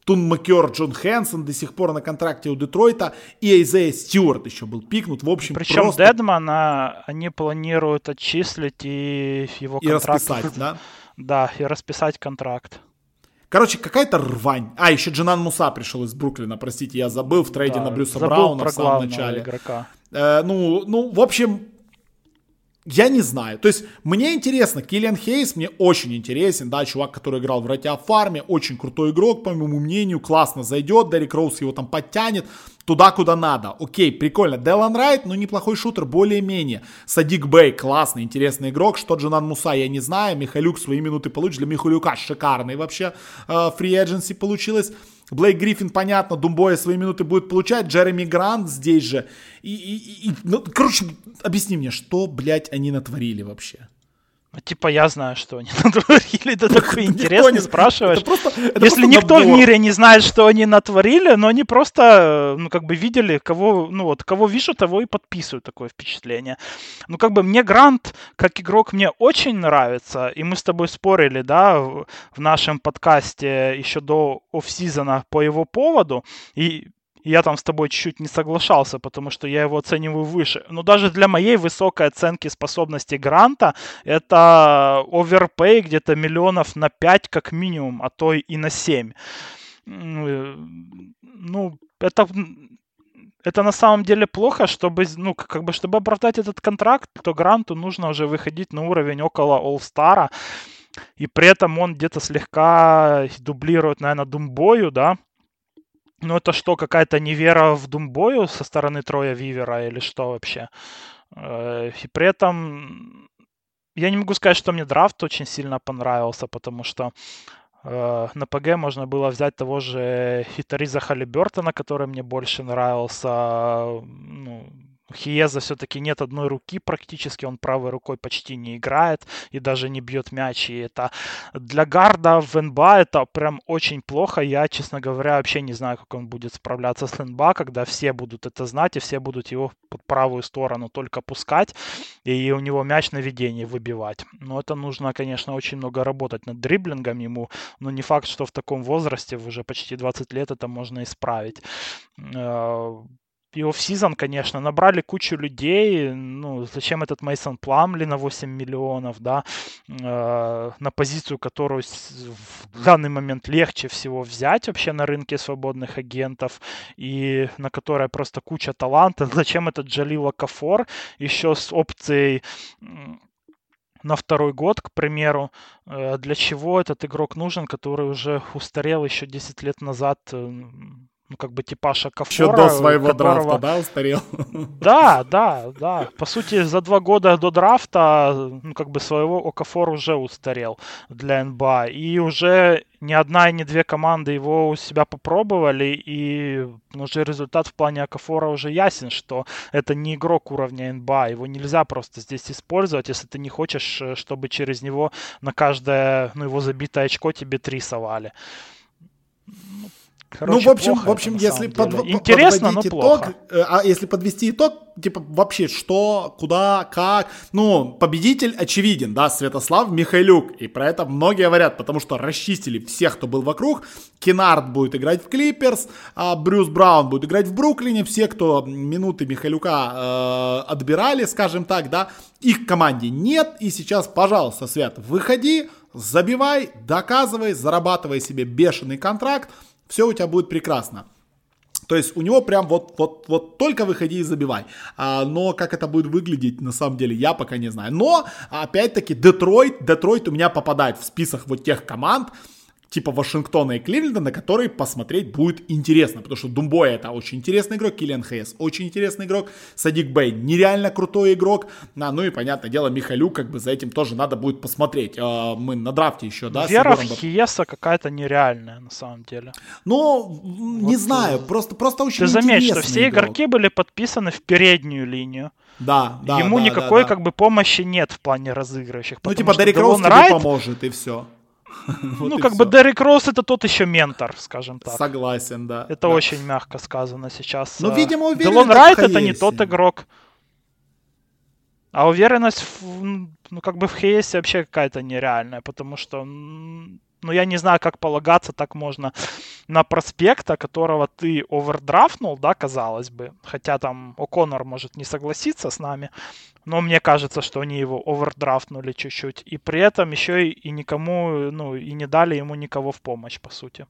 Тун Макер, Джон Хэнсон до сих пор на контракте у Детройта, и Айзея Стюарт еще был пикнут. В общем, Причем просто... Дедмана они планируют отчислить и его контракт... И расписать, да? Да, и расписать контракт. Короче, какая-то рвань. А, еще Джанан Муса пришел из Бруклина, простите, я забыл в трейде да, на Брюса Брауна в самом начале. Игрока. Э, ну, ну, в общем, я не знаю. То есть, мне интересно, Киллиан Хейс мне очень интересен, да, чувак, который играл в Ратя Фарме, очень крутой игрок, по моему мнению, классно зайдет, Дерек Роуз его там подтянет туда, куда надо. Окей, прикольно. Делан Райт, ну, неплохой шутер, более-менее. Садик Бэй, классный, интересный игрок. Что Джанан Муса, я не знаю. Михалюк свои минуты получит. Для Михалюка шикарный вообще фри э, получилось. Блейк Гриффин, понятно, Думбоя свои минуты будет получать, Джереми Грант здесь же. И, и, и, ну, короче, объясни мне, что, блядь, они натворили вообще? Ну, типа, я знаю, что они натворили. Это такой интересно не... спрашиваешь. Это просто, это Если никто набор. в мире не знает, что они натворили, но они просто, ну, как бы видели, кого, ну, вот, кого вижу, того и подписывают такое впечатление. Ну, как бы мне Грант, как игрок, мне очень нравится, и мы с тобой спорили, да, в, в нашем подкасте еще до офсизона по его поводу, и я там с тобой чуть-чуть не соглашался, потому что я его оцениваю выше. Но даже для моей высокой оценки способности Гранта это оверпей где-то миллионов на 5 как минимум, а то и на 7. Э, ну, это это на самом деле плохо, чтобы, ну, как бы, чтобы оправдать этот контракт, то Гранту нужно уже выходить на уровень около All-Star, и при этом он где-то слегка дублирует, наверное, Думбою, да, Ну это что, какая-то невера в Думбою со стороны Троя Вивера или что вообще? Э, и при этом я не могу сказать, что мне драфт очень сильно понравился, потому что э, на ПГ можно было взять того же Хитариза Халибертона, который мне больше нравился. Ну, у Хиеза все-таки нет одной руки практически, он правой рукой почти не играет и даже не бьет мяч. И это для гарда в НБА это прям очень плохо. Я, честно говоря, вообще не знаю, как он будет справляться с НБА, когда все будут это знать и все будут его под правую сторону только пускать и у него мяч на ведении выбивать. Но это нужно, конечно, очень много работать над дриблингом ему, но не факт, что в таком возрасте, уже почти 20 лет, это можно исправить э, и офсизон, конечно, набрали кучу людей, ну, зачем этот Мейсон Пламли на 8 миллионов, да, э, на позицию, которую в данный момент легче всего взять вообще на рынке свободных агентов, и на которой просто куча таланта. Зачем этот Джалила Кафор еще с опцией на второй год, к примеру, э, для чего этот игрок нужен, который уже устарел еще 10 лет назад, ну, как бы типаж Акафора. Еще до своего которого... драфта, да, устарел? Да, да, да. По сути, за два года до драфта, ну, как бы своего Окафор уже устарел для НБА. И уже ни одна и ни две команды его у себя попробовали, и уже результат в плане Акафора уже ясен, что это не игрок уровня НБА, его нельзя просто здесь использовать, если ты не хочешь, э, чтобы через него на каждое, ну, его забитое очко тебе три совали. Короче, ну, в общем, в общем, если под, интересно, но итог, плохо. Э, а если подвести итог, типа вообще что, куда, как, ну победитель очевиден, да, Святослав Михайлюк, и про это многие говорят, потому что расчистили всех, кто был вокруг. Кенард будет играть в Клиперс, а Брюс Браун будет играть в Бруклине, все, кто минуты Михайлюка э, отбирали, скажем так, да, их команде нет, и сейчас, пожалуйста, Свят, выходи, забивай, доказывай, зарабатывай себе бешеный контракт все у тебя будет прекрасно. То есть у него прям вот, вот, вот только выходи и забивай. А, но как это будет выглядеть, на самом деле, я пока не знаю. Но, опять-таки, Детройт, Детройт у меня попадает в список вот тех команд, типа Вашингтона и Кливленда, на который посмотреть будет интересно, потому что Думбой это очень интересный игрок, Киллиан Хейс очень интересный игрок, Садик Бэй нереально крутой игрок, а, ну и, понятное дело, Михалю, как бы за этим тоже надо будет посмотреть. А, мы на драфте еще, да? Вера в Хиеса какая-то нереальная, на самом деле. Ну, не вот, знаю, э, просто, просто очень Ты заметь, что все игрок. игроки были подписаны в переднюю линию. Да, да. Ему да, никакой да, да. как бы помощи нет в плане разыгрывающих. Ну, типа Дерек Роуз тебе поможет, и все. ну, как бы Дерек Росс это тот еще ментор, скажем так. Согласен, да. Это очень мягко сказано сейчас. Ну, видимо, уверенность Делон Райт это не тот игрок. А уверенность, в, ну, как бы в Хейсе вообще какая-то нереальная, потому что, ну, я не знаю, как полагаться, так можно на проспекта, которого ты овердрафнул, да, казалось бы, хотя там О'Коннор может не согласиться с нами, но мне кажется, что они его овердрафтнули чуть-чуть. И при этом еще и, и никому, ну, и не дали ему никого в помощь, по сути.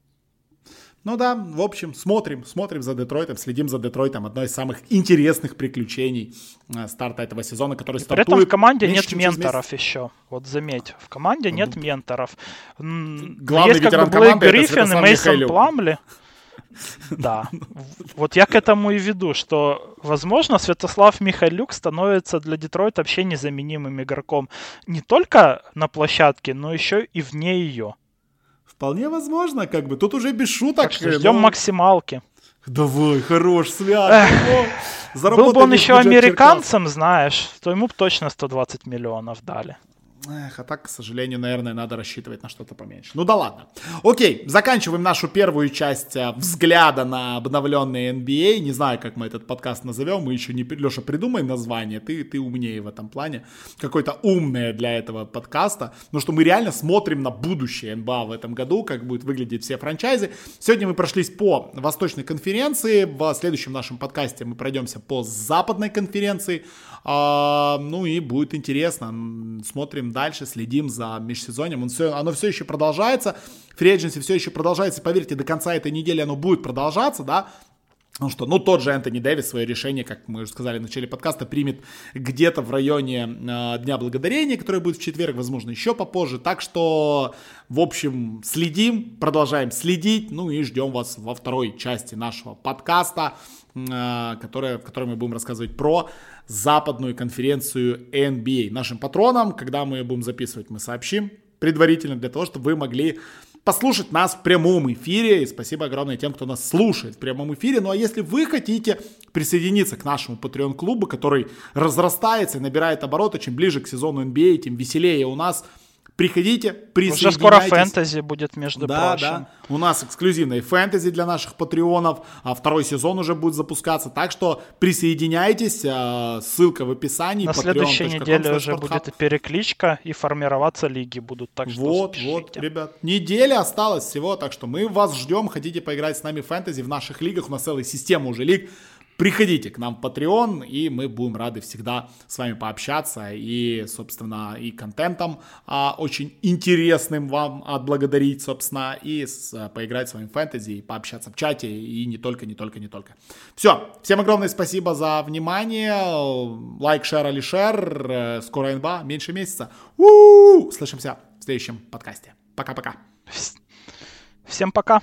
Ну да, в общем, смотрим, смотрим за Детройтом, следим за Детройтом. Одно из самых интересных приключений э, старта этого сезона, который стартует. При этом в команде нет менторов еще. Вот заметь, в команде нет менторов. Главный Есть как бы Блейк Гриффин и Мейсон Пламли. Да. Вот я к этому и веду, что, возможно, Святослав Михайлюк становится для Детройта вообще незаменимым игроком не только на площадке, но еще и вне ее. Вполне возможно, как бы. Тут уже без шуток. Так что ждем но... максималки. Давай, хорош, свят. Был бы он еще американцем, знаешь, то ему бы точно 120 миллионов дали. Эх, а так, к сожалению, наверное, надо рассчитывать на что-то поменьше. Ну да ладно. Окей, заканчиваем нашу первую часть э, взгляда на обновленный NBA. А. Не знаю, как мы этот подкаст назовем. Мы еще не... Леша, придумай название. Ты, ты умнее в этом плане. Какое-то умное для этого подкаста. Но что мы реально смотрим на будущее НБА в этом году, как будет выглядеть все франчайзы. Сегодня мы прошлись по Восточной конференции. В следующем нашем подкасте мы пройдемся по Западной конференции. А, ну и будет интересно. Смотрим дальше, следим за межсезоньем. Он все, оно все еще продолжается. Фри все еще продолжается. Поверьте, до конца этой недели оно будет продолжаться, да. Ну что, ну тот же Энтони Дэвис свое решение, как мы уже сказали в начале подкаста, примет где-то в районе э, Дня Благодарения, который будет в четверг, возможно, еще попозже. Так что, в общем, следим, продолжаем следить, ну и ждем вас во второй части нашего подкаста, э, которая, в которой мы будем рассказывать про западную конференцию NBA. Нашим патронам, когда мы будем записывать, мы сообщим предварительно для того, чтобы вы могли послушать нас в прямом эфире. И спасибо огромное тем, кто нас слушает в прямом эфире. Ну а если вы хотите присоединиться к нашему Patreon-клубу, который разрастается и набирает обороты, чем ближе к сезону NBA, тем веселее у нас – Приходите, присоединяйтесь. Уже скоро фэнтези будет, между да, прочим. Да, У нас эксклюзивный фэнтези для наших патреонов. А второй сезон уже будет запускаться. Так что присоединяйтесь. А, ссылка в описании. На следующей неделе уже будет и перекличка, и формироваться лиги будут. Так что вот, спешите. вот, ребят. Неделя осталось всего, так что мы вас ждем. Хотите поиграть с нами в фэнтези в наших лигах. У нас целая система уже лиг. Приходите к нам в Patreon, и мы будем рады всегда с вами пообщаться и, собственно, и контентом а, очень интересным вам отблагодарить, собственно, и с, а, поиграть с вами в фэнтези, и пообщаться в чате, и не только, не только, не только. Все, всем огромное спасибо за внимание, лайк, шер, или шер, э, скоро НБА, меньше месяца. У-у-у! Слышимся в следующем подкасте. Пока-пока. Всем пока.